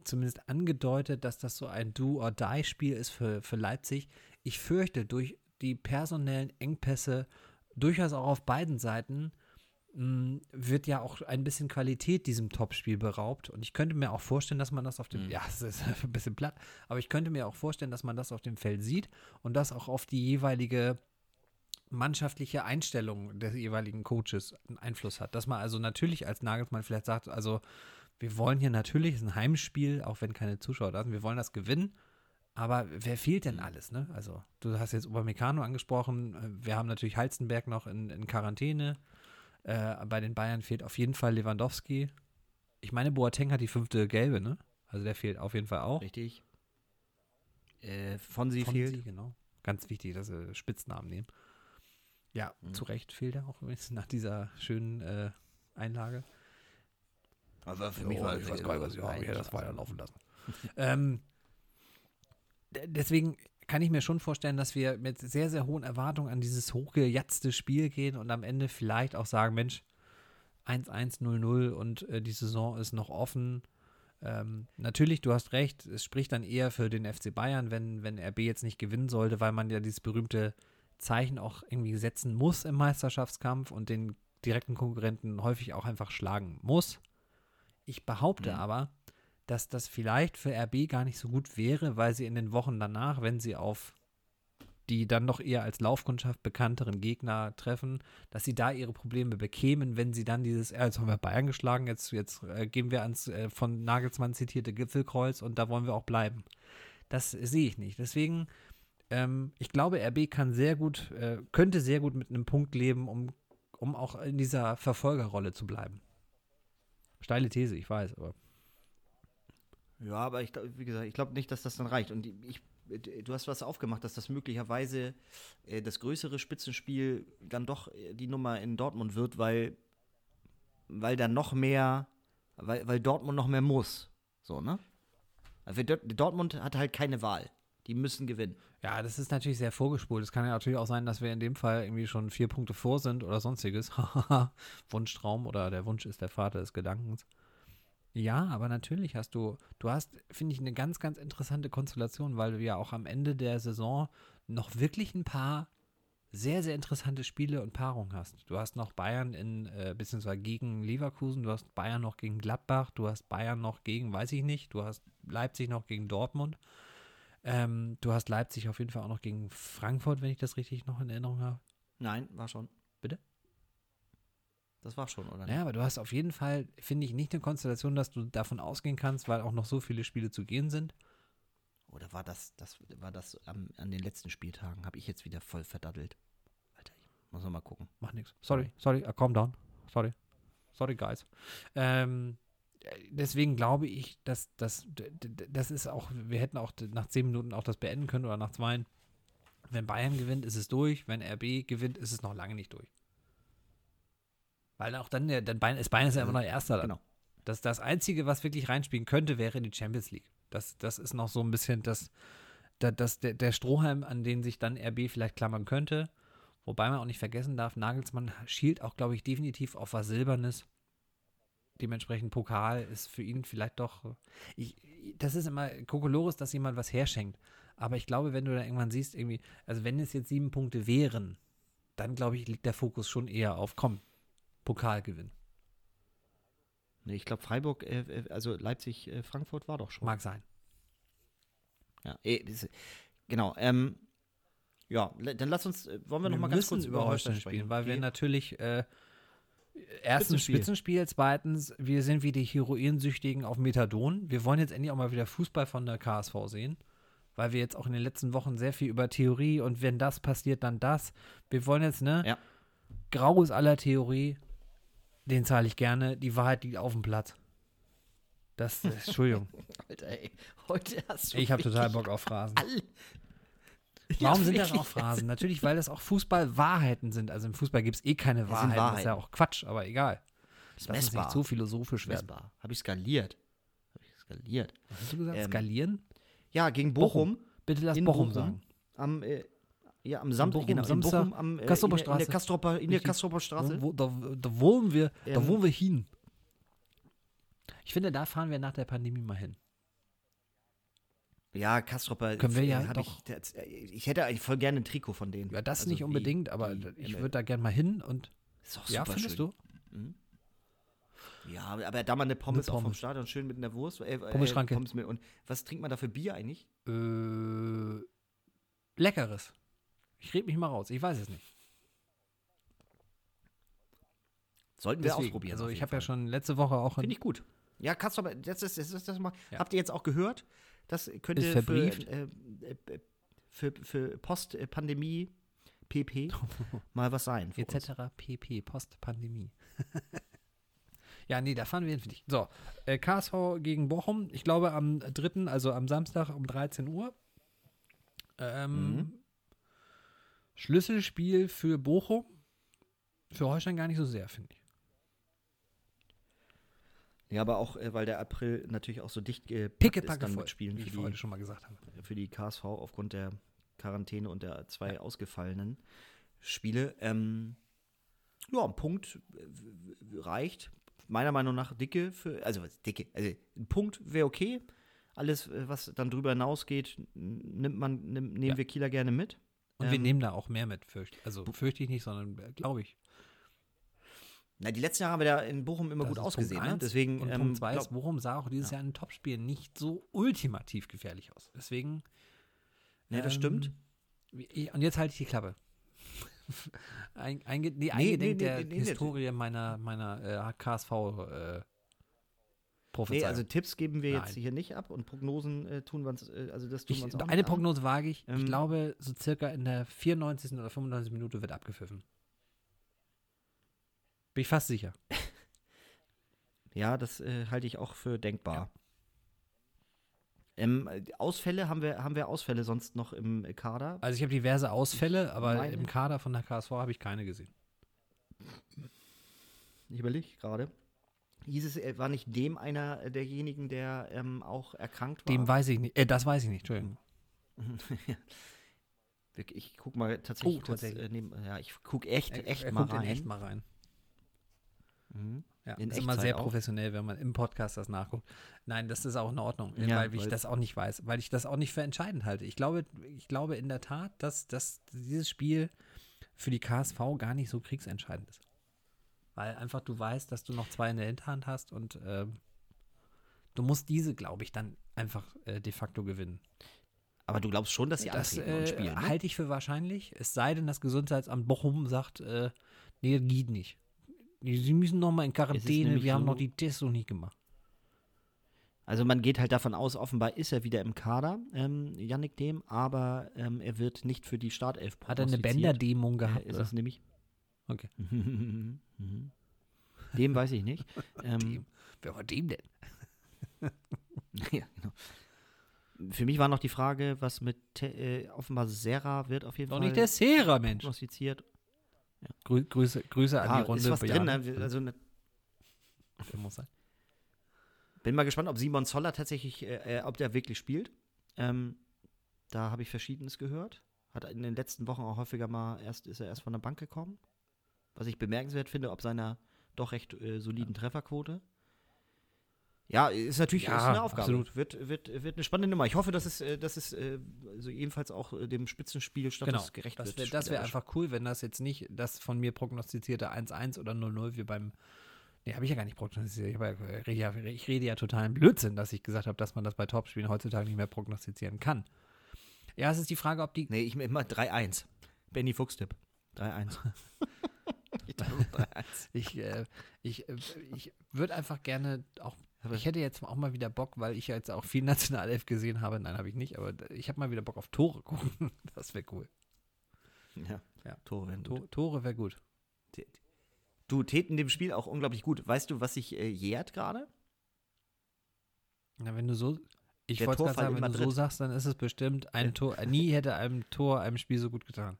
zumindest angedeutet, dass das so ein Do-or-Die-Spiel ist für, für Leipzig. Ich fürchte, durch die personellen Engpässe durchaus auch auf beiden Seiten wird ja auch ein bisschen Qualität diesem Topspiel beraubt. Und ich könnte mir auch vorstellen, dass man das auf dem, mhm. [laughs] ja, es ist [laughs] ein bisschen platt, aber ich könnte mir auch vorstellen, dass man das auf dem Feld sieht und das auch auf die jeweilige mannschaftliche Einstellung des jeweiligen Coaches einen Einfluss hat. Dass man also natürlich als Nagelsmann vielleicht sagt, also wir wollen hier natürlich, es ist ein Heimspiel, auch wenn keine Zuschauer da sind, wir wollen das gewinnen. Aber wer fehlt denn alles, ne? Also, du hast jetzt Upamecano angesprochen. Wir haben natürlich Halstenberg noch in, in Quarantäne. Äh, bei den Bayern fehlt auf jeden Fall Lewandowski. Ich meine, Boateng hat die fünfte gelbe, ne? Also der fehlt auf jeden Fall auch. Richtig. Äh, Fonsi, Fonsi fehlt. genau. Ganz wichtig, dass sie Spitznamen nehmen. Ja, mhm. zu Recht fehlt er auch nach dieser schönen äh, Einlage. Also für mich oh, war ich weiß gar nicht, was ich habe. das weiterlaufen lassen. ähm, deswegen, kann ich mir schon vorstellen, dass wir mit sehr, sehr hohen Erwartungen an dieses hochgejatzte Spiel gehen und am Ende vielleicht auch sagen, Mensch, 1-1-0-0 und äh, die Saison ist noch offen. Ähm, natürlich, du hast recht, es spricht dann eher für den FC Bayern, wenn, wenn RB jetzt nicht gewinnen sollte, weil man ja dieses berühmte Zeichen auch irgendwie setzen muss im Meisterschaftskampf und den direkten Konkurrenten häufig auch einfach schlagen muss. Ich behaupte mhm. aber, dass das vielleicht für RB gar nicht so gut wäre, weil sie in den Wochen danach, wenn sie auf die dann noch eher als Laufkundschaft bekannteren Gegner treffen, dass sie da ihre Probleme bekämen, wenn sie dann dieses, äh, jetzt haben wir Bayern geschlagen, jetzt, jetzt äh, gehen wir ans äh, von Nagelsmann zitierte Gipfelkreuz und da wollen wir auch bleiben. Das sehe ich nicht. Deswegen, ähm, ich glaube, RB kann sehr gut, könnte sehr gut mit einem Punkt leben, um, um auch in dieser Verfolgerrolle zu bleiben. Steile These, ich weiß, aber. Ja, aber ich wie gesagt, ich glaube nicht, dass das dann reicht. Und ich du hast was aufgemacht, dass das möglicherweise äh, das größere Spitzenspiel dann doch äh, die Nummer in Dortmund wird, weil, weil da noch mehr, weil, weil Dortmund noch mehr muss. So, ne? Dortmund hat halt keine Wahl. Die müssen gewinnen. Ja, das ist natürlich sehr vorgespult. Es kann ja natürlich auch sein, dass wir in dem Fall irgendwie schon vier Punkte vor sind oder sonstiges. [laughs] Wunschtraum oder der Wunsch ist der Vater des Gedankens. Ja, aber natürlich hast du, du hast, finde ich, eine ganz, ganz interessante Konstellation, weil du ja auch am Ende der Saison noch wirklich ein paar sehr, sehr interessante Spiele und Paarungen hast. Du hast noch Bayern in, äh, beziehungsweise gegen Leverkusen, du hast Bayern noch gegen Gladbach, du hast Bayern noch gegen, weiß ich nicht, du hast Leipzig noch gegen Dortmund. Ähm, du hast Leipzig auf jeden Fall auch noch gegen Frankfurt, wenn ich das richtig noch in Erinnerung habe. Nein, war schon. Bitte? Das war schon, oder? Ja, aber du hast auf jeden Fall, finde ich, nicht eine Konstellation, dass du davon ausgehen kannst, weil auch noch so viele Spiele zu gehen sind. Oder war das, das war das am, an den letzten Spieltagen? Habe ich jetzt wieder voll verdattelt. Alter, ich muss noch mal gucken. Mach nichts. Sorry, sorry, uh, calm down. Sorry. Sorry, guys. Ähm, deswegen glaube ich, dass das, das ist auch, wir hätten auch nach zehn Minuten auch das beenden können oder nach zwei. Wenn Bayern gewinnt, ist es durch. Wenn RB gewinnt, ist es noch lange nicht durch. Weil auch dann, der, dann Bein, ist Bein ist ja immer noch Erster dann. Genau. Das, das Einzige, was wirklich reinspielen könnte, wäre die Champions League. Das, das ist noch so ein bisschen das, das, das, der, der Strohhalm, an den sich dann RB vielleicht klammern könnte. Wobei man auch nicht vergessen darf, Nagelsmann schielt auch, glaube ich, definitiv auf was Silbernes. Dementsprechend Pokal ist für ihn vielleicht doch. Ich, das ist immer Kokolores, dass jemand was herschenkt. Aber ich glaube, wenn du da irgendwann siehst, irgendwie, also wenn es jetzt sieben Punkte wären, dann glaube ich, liegt der Fokus schon eher auf, komm, Pokalgewinn. Nee, ich glaube, Freiburg, äh, äh also Leipzig, äh, Frankfurt war doch schon. Mag sein. Ja, eh, genau. Ähm, ja, dann lass uns, äh, wollen wir, wir noch mal ganz kurz über Holstein spielen, weil okay. wir natürlich äh, erstens Spitzenspiel. Spitzenspiel, zweitens, wir sind wie die Heroinsüchtigen auf Methadon. Wir wollen jetzt endlich auch mal wieder Fußball von der KSV sehen, weil wir jetzt auch in den letzten Wochen sehr viel über Theorie und wenn das passiert, dann das. Wir wollen jetzt, ne? Ja. Grau ist aller Theorie den zahle ich gerne. Die Wahrheit liegt auf dem Platz. Das, Entschuldigung. [laughs] Alter, ey, heute hast du. Ich habe total Bock auf Phrasen. All Warum ja, sind das auch Phrasen? Natürlich, weil das auch Fußball-Wahrheiten sind. Also im Fußball gibt es eh keine Wahrheiten. Wahrheiten. Das ist ja auch Quatsch, aber egal. Das ist nicht so philosophisch werden. Habe ich skaliert. Habe ich skaliert. Was hast du gesagt? Ähm, skalieren? Ja, gegen Bochum. Bochum. Bitte lass Bochum, Bochum, sagen. Am, äh, ja, am Samstag, genau, Samstag, Bochum, am, äh, in, in, der Kastropper, in der Kastropper Straße. Wo, da, da wollen wir, ähm, da wollen wir hin. Ich finde, da fahren wir nach der Pandemie mal hin. Ja, Kastropper. Können wir ja doch. Ich, das, ich, hätte eigentlich voll gerne ein Trikot von denen. Ja, das also nicht unbedingt, wie, aber wie, ich würde da gerne mal hin und. Ist doch super ja, findest schön. du? Mhm. Ja, aber da mal eine Pommes, eine Pommes. auch vom Stadion schön mit einer Wurst. Äh. Äh, Pommes mit, und was trinkt man da für Bier eigentlich? Äh, leckeres. Ich rede mich mal raus. Ich weiß es nicht. Sollten wir ausprobieren. Also ich habe ja schon letzte Woche auch. Finde ich gut. Ja, kannst du aber, das ist, das ist das mal. Ja. Habt ihr jetzt auch gehört? Das könnte ist für, äh, äh, für, für Post-Pandemie PP [laughs] mal was sein. Etc. pp. Post-Pandemie. [laughs] ja, nee, da fahren wir hin. So, äh, KSV gegen Bochum. Ich glaube am 3., also am Samstag um 13 Uhr. Ähm, mhm. Schlüsselspiel für Bochum. Für Holstein gar nicht so sehr, finde ich. Ja, aber auch, äh, weil der April natürlich auch so dicht gepackt ist dann mit Spielen, wie ich vorhin schon mal gesagt habe. Für die KSV aufgrund der Quarantäne und der zwei ja. ausgefallenen Spiele. Ähm, ja, ein Punkt äh, reicht. Meiner Meinung nach dicke für, also dicke, also ein Punkt wäre okay. Alles, äh, was dann drüber hinausgeht, nimmt man, nimm, nehmen ja. wir Kieler gerne mit. Und ähm, wir nehmen da auch mehr mit, fürchte Also fürchte ich nicht, sondern äh, glaube ich. Na, die letzten Jahre haben wir da in Bochum immer das gut ausgesehen. Ne? Deswegen, und ähm, Punkt zwei ist, Bochum sah auch dieses ja. Jahr in Topspiel nicht so ultimativ gefährlich aus. Deswegen. Das ähm, stimmt. und jetzt halte ich die Klappe. [laughs] ein, ein, nee, eingedenk nee, nee, der Historie meiner, meiner äh, KSV äh, Prophezeiung. Nee, also Tipps geben wir Nein. jetzt hier nicht ab und Prognosen äh, tun wir uns, äh, also das tun wir uns auch Eine Prognose wage ich. Ähm, ich glaube, so circa in der 94. oder 95. Minute wird abgepfiffen. Bin ich fast sicher. [laughs] ja, das äh, halte ich auch für denkbar. Ähm, Ausfälle, haben wir, haben wir Ausfälle sonst noch im Kader? Also ich habe diverse Ausfälle, aber meine- im Kader von der KSV habe ich keine gesehen. Ich überlege gerade. Hieß es, war nicht dem einer derjenigen, der ähm, auch erkrankt war? Dem weiß ich nicht. Äh, das weiß ich nicht, Entschuldigung. [laughs] ich guck mal tatsächlich Oh, kurz. tatsächlich. Äh, neben, ja, ich guck echt, Er- echt er mal rein. echt mal rein. Mhm. Ja, In ist immer sehr auch? professionell, wenn man im Podcast das nachguckt. Nein, das ist auch in Ordnung, Ja, weil ich weil- das auch nicht weiß, weil ich das auch nicht für entscheidend halte. Ich glaube, ich glaube in der Tat, dass, dass dieses Spiel für die KSV gar nicht so kriegsentscheidend ist. Weil einfach du weißt, dass du noch zwei in der Hinterhand hast und ähm, du musst diese, glaube ich, dann einfach äh, de facto gewinnen. Aber du glaubst schon, dass sie Das antreten und äh, spielen, ne? halte ich für wahrscheinlich, es sei denn, das Gesundheitsamt Bochum sagt, äh, nee, das geht nicht. Sie müssen noch mal in Quarantäne, wir haben so- noch die Tests noch nicht gemacht. Also man geht halt davon aus, offenbar ist er wieder im Kader, ähm, Yannick Dem, aber ähm, er wird nicht für die Startelf Hat er eine. Bänderdämung Äh, gehabt? ist oder? es nämlich. Okay. [laughs] Dem weiß ich nicht. [laughs] ähm, Dem. Wer war dem denn? [laughs] ja, genau. Für mich war noch die Frage, was mit äh, offenbar Serra wird auf jeden Doch Fall nicht der Sera, Mensch. prognostiziert. Grü Grüße, Grüße an Ja, die Runde. ist was drin. Ne? Also ne, muss sein. bin mal gespannt, ob Simon Zoller tatsächlich, äh, äh, ob der wirklich spielt. Ähm, da habe ich Verschiedenes gehört. Hat in den letzten Wochen auch häufiger mal erst ist er erst von der Bank gekommen. Was ich bemerkenswert finde, ob seiner doch recht äh, soliden Trefferquote. Ja, ist natürlich Ja, ist eine Aufgabe. absolut. Wird, wird, wird eine spannende Nummer. Ich hoffe, dass es, äh, dass es äh, also jedenfalls auch äh, dem Spitzenspielstatus Genau. gerecht Das wird. wäre wär spielerisch. einfach cool, wenn das jetzt nicht das von mir prognostizierte 1-1 oder 0-0 wie beim. Nee, habe ich ja gar nicht prognostiziert. Ich, rede ja, ich rede ja totalen Blödsinn, dass ich gesagt habe, dass man das bei Topspielen heutzutage nicht mehr prognostizieren kann. Ja, es ist die Frage, ob die. Nee, ich immer 3-1. Benny Fuchstipp. 3-1. [laughs] ich dachte, 3-1. Ich, äh, ich, äh, ich würde einfach gerne auch. Ich hätte jetzt auch mal wieder Bock, weil ich ja jetzt auch viel [laughs] Nationalelf gesehen habe. Nein, habe ich nicht, aber ich habe mal wieder Bock auf Tore gucken. [laughs] Das wäre cool. Ja, Ja. Tore werden To gut. Tore wäre gut. Du täten dem Spiel auch unglaublich gut. Weißt du, was sich äh, jährt gerade? Na, wenn du so. Ich wollte gerade sagen, wenn du so sagst, dann ist es bestimmt ein. Tor. Nie hätte einem Tor einem Spiel so gut getan.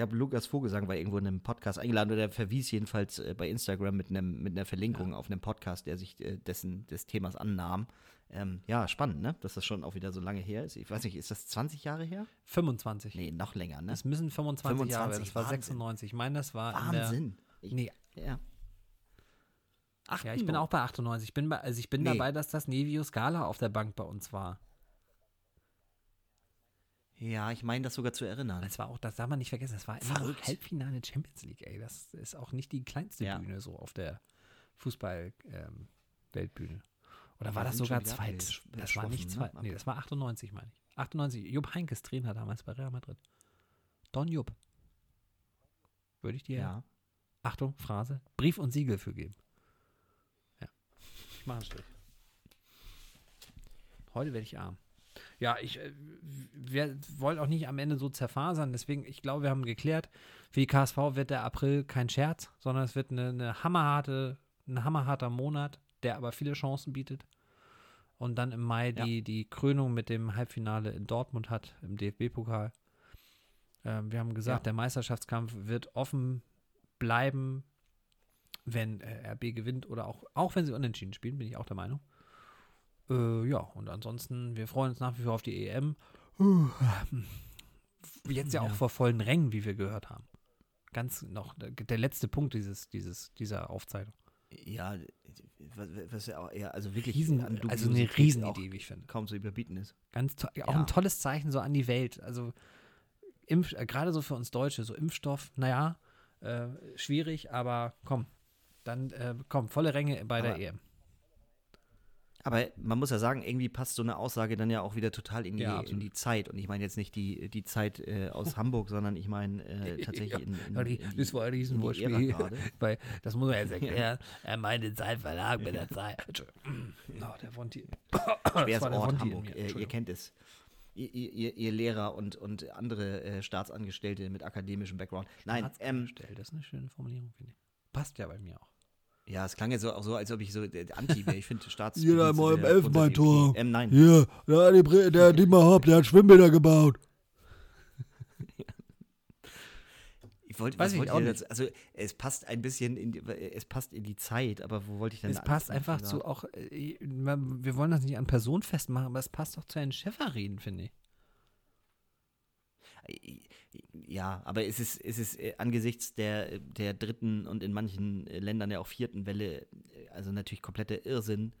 Ich habe Lukas Vogelsang war irgendwo in einem Podcast eingeladen, oder der verwies jedenfalls äh, bei Instagram mit, einem, mit einer Verlinkung auf einem Podcast, der sich äh, dessen, des Themas annahm. Ähm, ja, spannend, ne? Dass das schon auch wieder so lange her ist. Ich weiß nicht, ist das 20 Jahre her? 25. Nee, noch länger, ne? Das müssen 25, Jahre. 25, Das war Wahnsinn. 96. Ich meine, das war Wahnsinn. in der. Nee, Ja. Ach, ja, ich bin auch bei 98. Ich bin, bei, also ich bin Nee. dabei, dass das Nevio Scala auf der Bank bei uns war. Ja, ich meine das sogar zu erinnern. Das war auch, das darf man nicht vergessen, das war immer. Halbfinale Champions League, ey. Das ist auch nicht die kleinste Ja. Bühne so auf der Fußball-Weltbühne. Oder Wir war das sogar zweit? Das war nicht zweit. ne? Nee, das war 98, meine ich. 98. Jupp Heinkes Trainer damals bei Real Madrid. Don Jupp. Würde ich dir, Ja. Achtung, Phrase, Brief und Siegel für geben. Ja. Ich mache einen Strich. Heute werde ich arm. Ja, ich, äh, wir wollen auch nicht am Ende so zerfasern, deswegen, ich glaube, wir haben geklärt, für die KSV wird der April kein Scherz, sondern es wird eine, eine hammerharte, ein hammerharter Monat, der aber viele Chancen bietet. Und dann im Mai Ja. die, die Krönung mit dem Halbfinale in Dortmund hat, im DFB-Pokal. Ähm, wir haben gesagt, Ja. der Meisterschaftskampf wird offen bleiben, wenn äh, RB gewinnt oder auch, auch wenn sie unentschieden spielen, bin ich auch der Meinung. Äh, ja, und ansonsten, wir freuen uns nach wie vor auf die EM. Jetzt ja auch Ja. vor vollen Rängen, wie wir gehört haben. Ganz noch, der, der letzte Punkt dieses, dieses, dieser Aufzeichnung. Ja, was, was ja auch eher, also wirklich Riesen, an also eine Dubiosität Riesenidee, auch wie ich finde. kaum zu überbieten ist. Ganz to auch Ja. ein tolles Zeichen so an die Welt. Also Impf äh, gerade so für uns Deutsche, so Impfstoff, naja, äh, schwierig, aber komm, dann äh, komm, volle Ränge bei der Aber- EM. Aber man muss ja sagen, irgendwie passt so eine Aussage dann ja auch wieder total in die, Ja, in die Zeit. Und ich meine jetzt nicht die, die Zeit äh, aus [laughs] Hamburg, sondern ich meine äh, tatsächlich in, in, Ja, die- in das war ein in gerade. [laughs] Weil, das muss man jetzt erklären, [laughs] er meinte Zeit verlag mit der Zeit. Oh, der Wonti. Schweres Ort in Hamburg. Äh, ihr kennt es. Ihr, ihr, ihr- Lehrer und, und andere äh, Staatsangestellte mit akademischem Background. Nein, ähm, das ist eine schöne Formulierung, finde ich. Passt ja bei mir auch. Ja, es klang ja so, auch so, als ob ich so äh, Anti wäre. Ich finde Staats. Jeder mal im äh, Elfenbeintor. okay. Ähm, nein. Hier, der, die, Bre- der Dietmar Hopp, der hat Schwimmbäder gebaut. [laughs] Ich wollte, Weiß was ich auch ihr nicht. dazu- Also, es passt ein bisschen in die, es passt in die Zeit, aber wo wollte ich denn Es passt einfach zu auch, äh, wir wollen das nicht an Person festmachen, aber es passt doch zu den Chefariden, finde ich. Ja, aber es ist, es ist äh, angesichts der, der dritten und in manchen äh, Ländern ja auch vierten Welle, äh, also natürlich kompletter Irrsinn.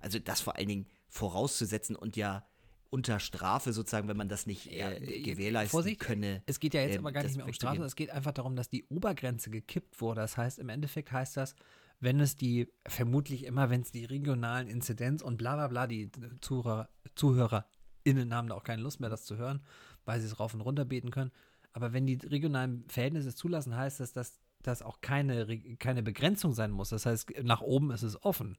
Also das vor allen Dingen vorauszusetzen und ja unter Strafe sozusagen, wenn man das nicht Ja, äh, äh, gewährleisten Vorsicht, könne. Es geht ja jetzt ähm, aber gar nicht mehr um. Strafe, es geht einfach darum, dass die Obergrenze gekippt wurde. Das heißt, im Endeffekt heißt das, wenn es die, vermutlich immer, wenn es die regionalen Inzidenz und bla bla bla, die Zuhörer, ZuhörerInnen haben da auch keine Lust mehr, das zu hören, weil sie es rauf und runter beten können. Aber wenn die regionalen Verhältnisse es zulassen, heißt das, dass das auch keine, keine Begrenzung sein muss. Das heißt, nach oben ist es offen.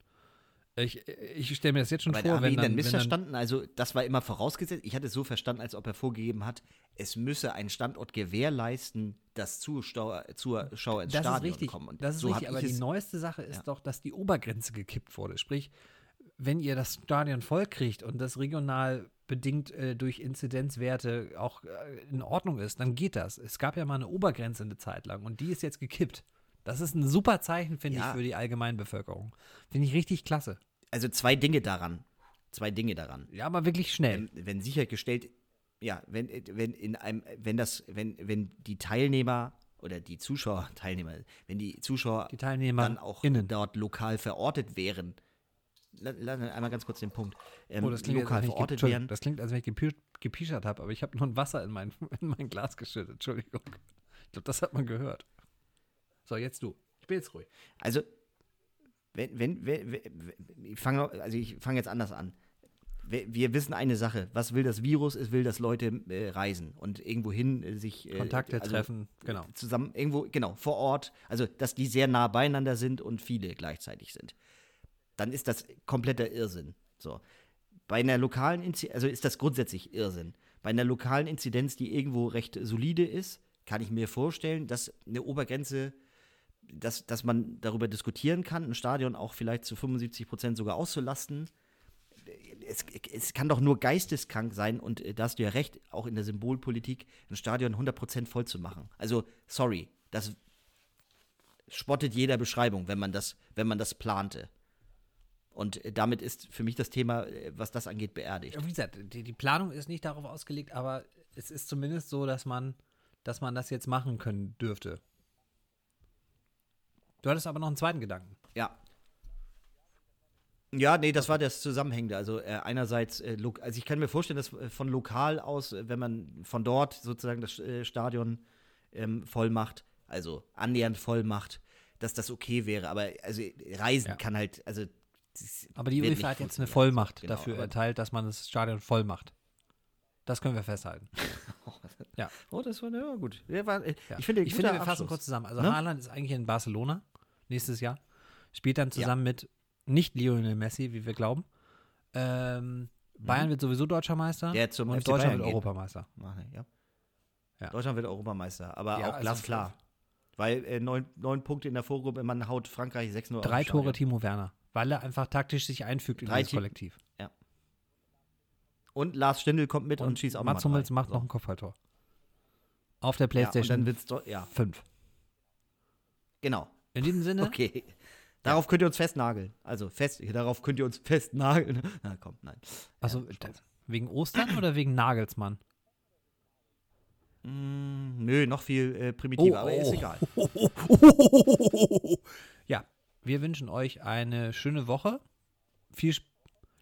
Ich, ich stelle mir das jetzt schon Aber vor, haben wir wenn ihn dann dann, wenn dann missverstanden? also das war immer vorausgesetzt. Ich hatte es so verstanden, als ob er vorgegeben hat, es müsse ein Standort gewährleisten, dass Zuschauer, Zuschauer ins Das Stadion ist richtig. kommen. Und das ist so richtig, aber die es- neueste Sache ist Ja. doch, dass die Obergrenze gekippt wurde. Sprich, wenn ihr das Stadion voll kriegt und das regional bedingt äh, durch Inzidenzwerte auch äh, in Ordnung ist, dann geht das. Es gab ja mal eine Obergrenze eine Zeit lang und die ist jetzt gekippt. Das ist ein super Zeichen, finde Ja. ich, für die Allgemeinbevölkerung. Finde ich richtig klasse. Also zwei Dinge daran. Zwei Dinge daran. Ja, aber wirklich schnell. Ähm, wenn sichergestellt, ja, wenn, wenn in einem, wenn das, wenn, wenn die Teilnehmer oder die Zuschauer, [laughs] Teilnehmer, wenn die Zuschauer Die Teilnehmer dann auch innen. dort lokal verortet wären, la- la- einmal ganz kurz den Punkt, ähm, Oh, das klingt, lokal als wenn ich, ge- verortet wären, das klingt, als wenn ich gepischert habe, aber ich habe nur ein Wasser in mein, [laughs] in mein Glas geschüttet. Entschuldigung. Ich glaube, das hat man gehört. So, jetzt du. Ich bin jetzt ruhig. Also, wenn, wenn, wenn, wenn ich fange also ich fange jetzt anders an. Wir, wir wissen eine Sache. Was will das Virus? Es will, dass Leute äh, reisen und irgendwo hin äh, sich äh, Kontakte also, treffen, genau. Zusammen irgendwo, genau, vor Ort. Also, dass die sehr nah beieinander sind und viele gleichzeitig sind. Dann ist das kompletter Irrsinn. So. Bei einer lokalen Inzidenz, also ist das grundsätzlich Irrsinn. Bei einer lokalen Inzidenz, die irgendwo recht solide ist, kann ich mir vorstellen, dass eine Obergrenze dass, dass man darüber diskutieren kann, ein Stadion auch vielleicht zu 75 Prozent sogar auszulasten. Es, es kann doch nur geisteskrank sein, und äh, da hast du ja recht, auch in der Symbolpolitik, ein Stadion 100 Prozent voll zu machen. Also, sorry, das spottet jeder Beschreibung, wenn man das, wenn man das plante. Und äh, damit ist für mich das Thema, äh, was das angeht, beerdigt. Wie gesagt, die, die Planung ist nicht darauf ausgelegt, aber es ist zumindest so, dass man, dass man das jetzt machen können dürfte. Du hattest aber noch einen zweiten Gedanken. Ja. Ja, nee, das war das Zusammenhängende. Also äh, einerseits, äh, also ich kann mir vorstellen, dass äh, von lokal aus, wenn man von dort sozusagen das äh, Stadion ähm, voll macht, also annähernd voll macht, dass das okay wäre. Aber also Reisen Ja. kann halt, also Aber die UEFA hat jetzt eine. Vollmacht Genau, dafür erteilt, dass man das Stadion voll macht. Das können wir festhalten. [laughs] Oh, das war ja gut. Ja, war, äh, Ja. Ich finde, ich finde wir fassen kurz zusammen. Also Ne? Haaland ist eigentlich in Barcelona nächstes Jahr. Spielt dann zusammen mit nicht Lionel Messi, wie wir glauben. Ähm, Bayern wird sowieso deutscher Meister. Mhm. Der zum und Deutschland Bayern wird geht. Europameister. Ja. Ja. Deutschland wird Europameister, aber Ja, auch also glasklar. Weil äh, neun, neun Punkte in der Vorgruppe, man haut Frankreich 6-0 Drei Tore. Timo Werner, weil er einfach taktisch sich einfügt in Drei dieses Ti- Kollektiv. Und Lars Stindl kommt mit und, schießt auch Mats Hummels macht So. noch ein Kopfballtor. Auf der Ja, und Playstation dann wird's doch, ja, 5. genau. In diesem Sinne, Okay. Darauf könnt ihr uns festnageln. Also fest, darauf könnt ihr uns festnageln. [laughs] Na komm, nein. also Ja, wegen Ostern oder wegen Nagelsmann? Mm, nö, noch viel äh, primitiver, Oh, aber ist oh. egal. Ja, [laughs] wir wünschen euch eine schöne Woche. Viel Sp-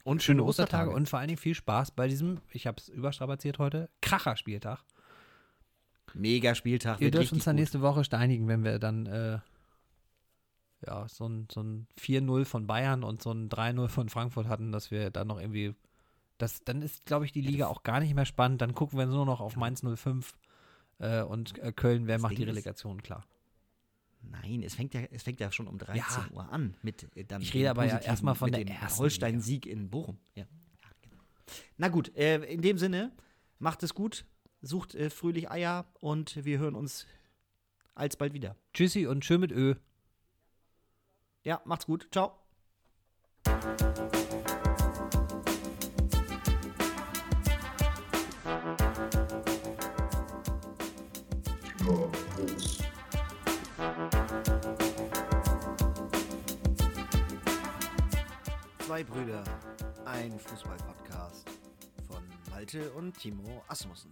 Und schöne Ostertage und vor allen Dingen viel Spaß bei diesem, ich habe es überstrapaziert heute, Kracher-Spieltag. Mega Spieltag. Ihr dürft uns dann gut. nächste Woche steinigen, wenn wir dann äh, ja, so ein, so ein 4-0 von Bayern und so ein 3-0 von Frankfurt hatten, dass wir dann noch irgendwie. Das, dann ist, glaube ich, die Liga auch gar nicht mehr spannend. Dann gucken wir nur noch auf Mainz 05 äh, und äh, Köln, wer Das macht Ding die Relegation klar. Nein, es fängt ja, es fängt ja schon um 13 Ja. Uhr an mit äh, dann Ich rede aber ja erstmal von dem Holstein-Sieg in Bochum. Ja. Ja, genau. Na gut, äh, in dem Sinne, macht es gut, sucht äh, fröhlich Eier und wir hören uns alsbald wieder. Tschüssi und schön mit Ö. Ja, macht's gut. Ciao. Zwei Brüder, ein Fußball-Podcast von Malte und Timo Asmussen.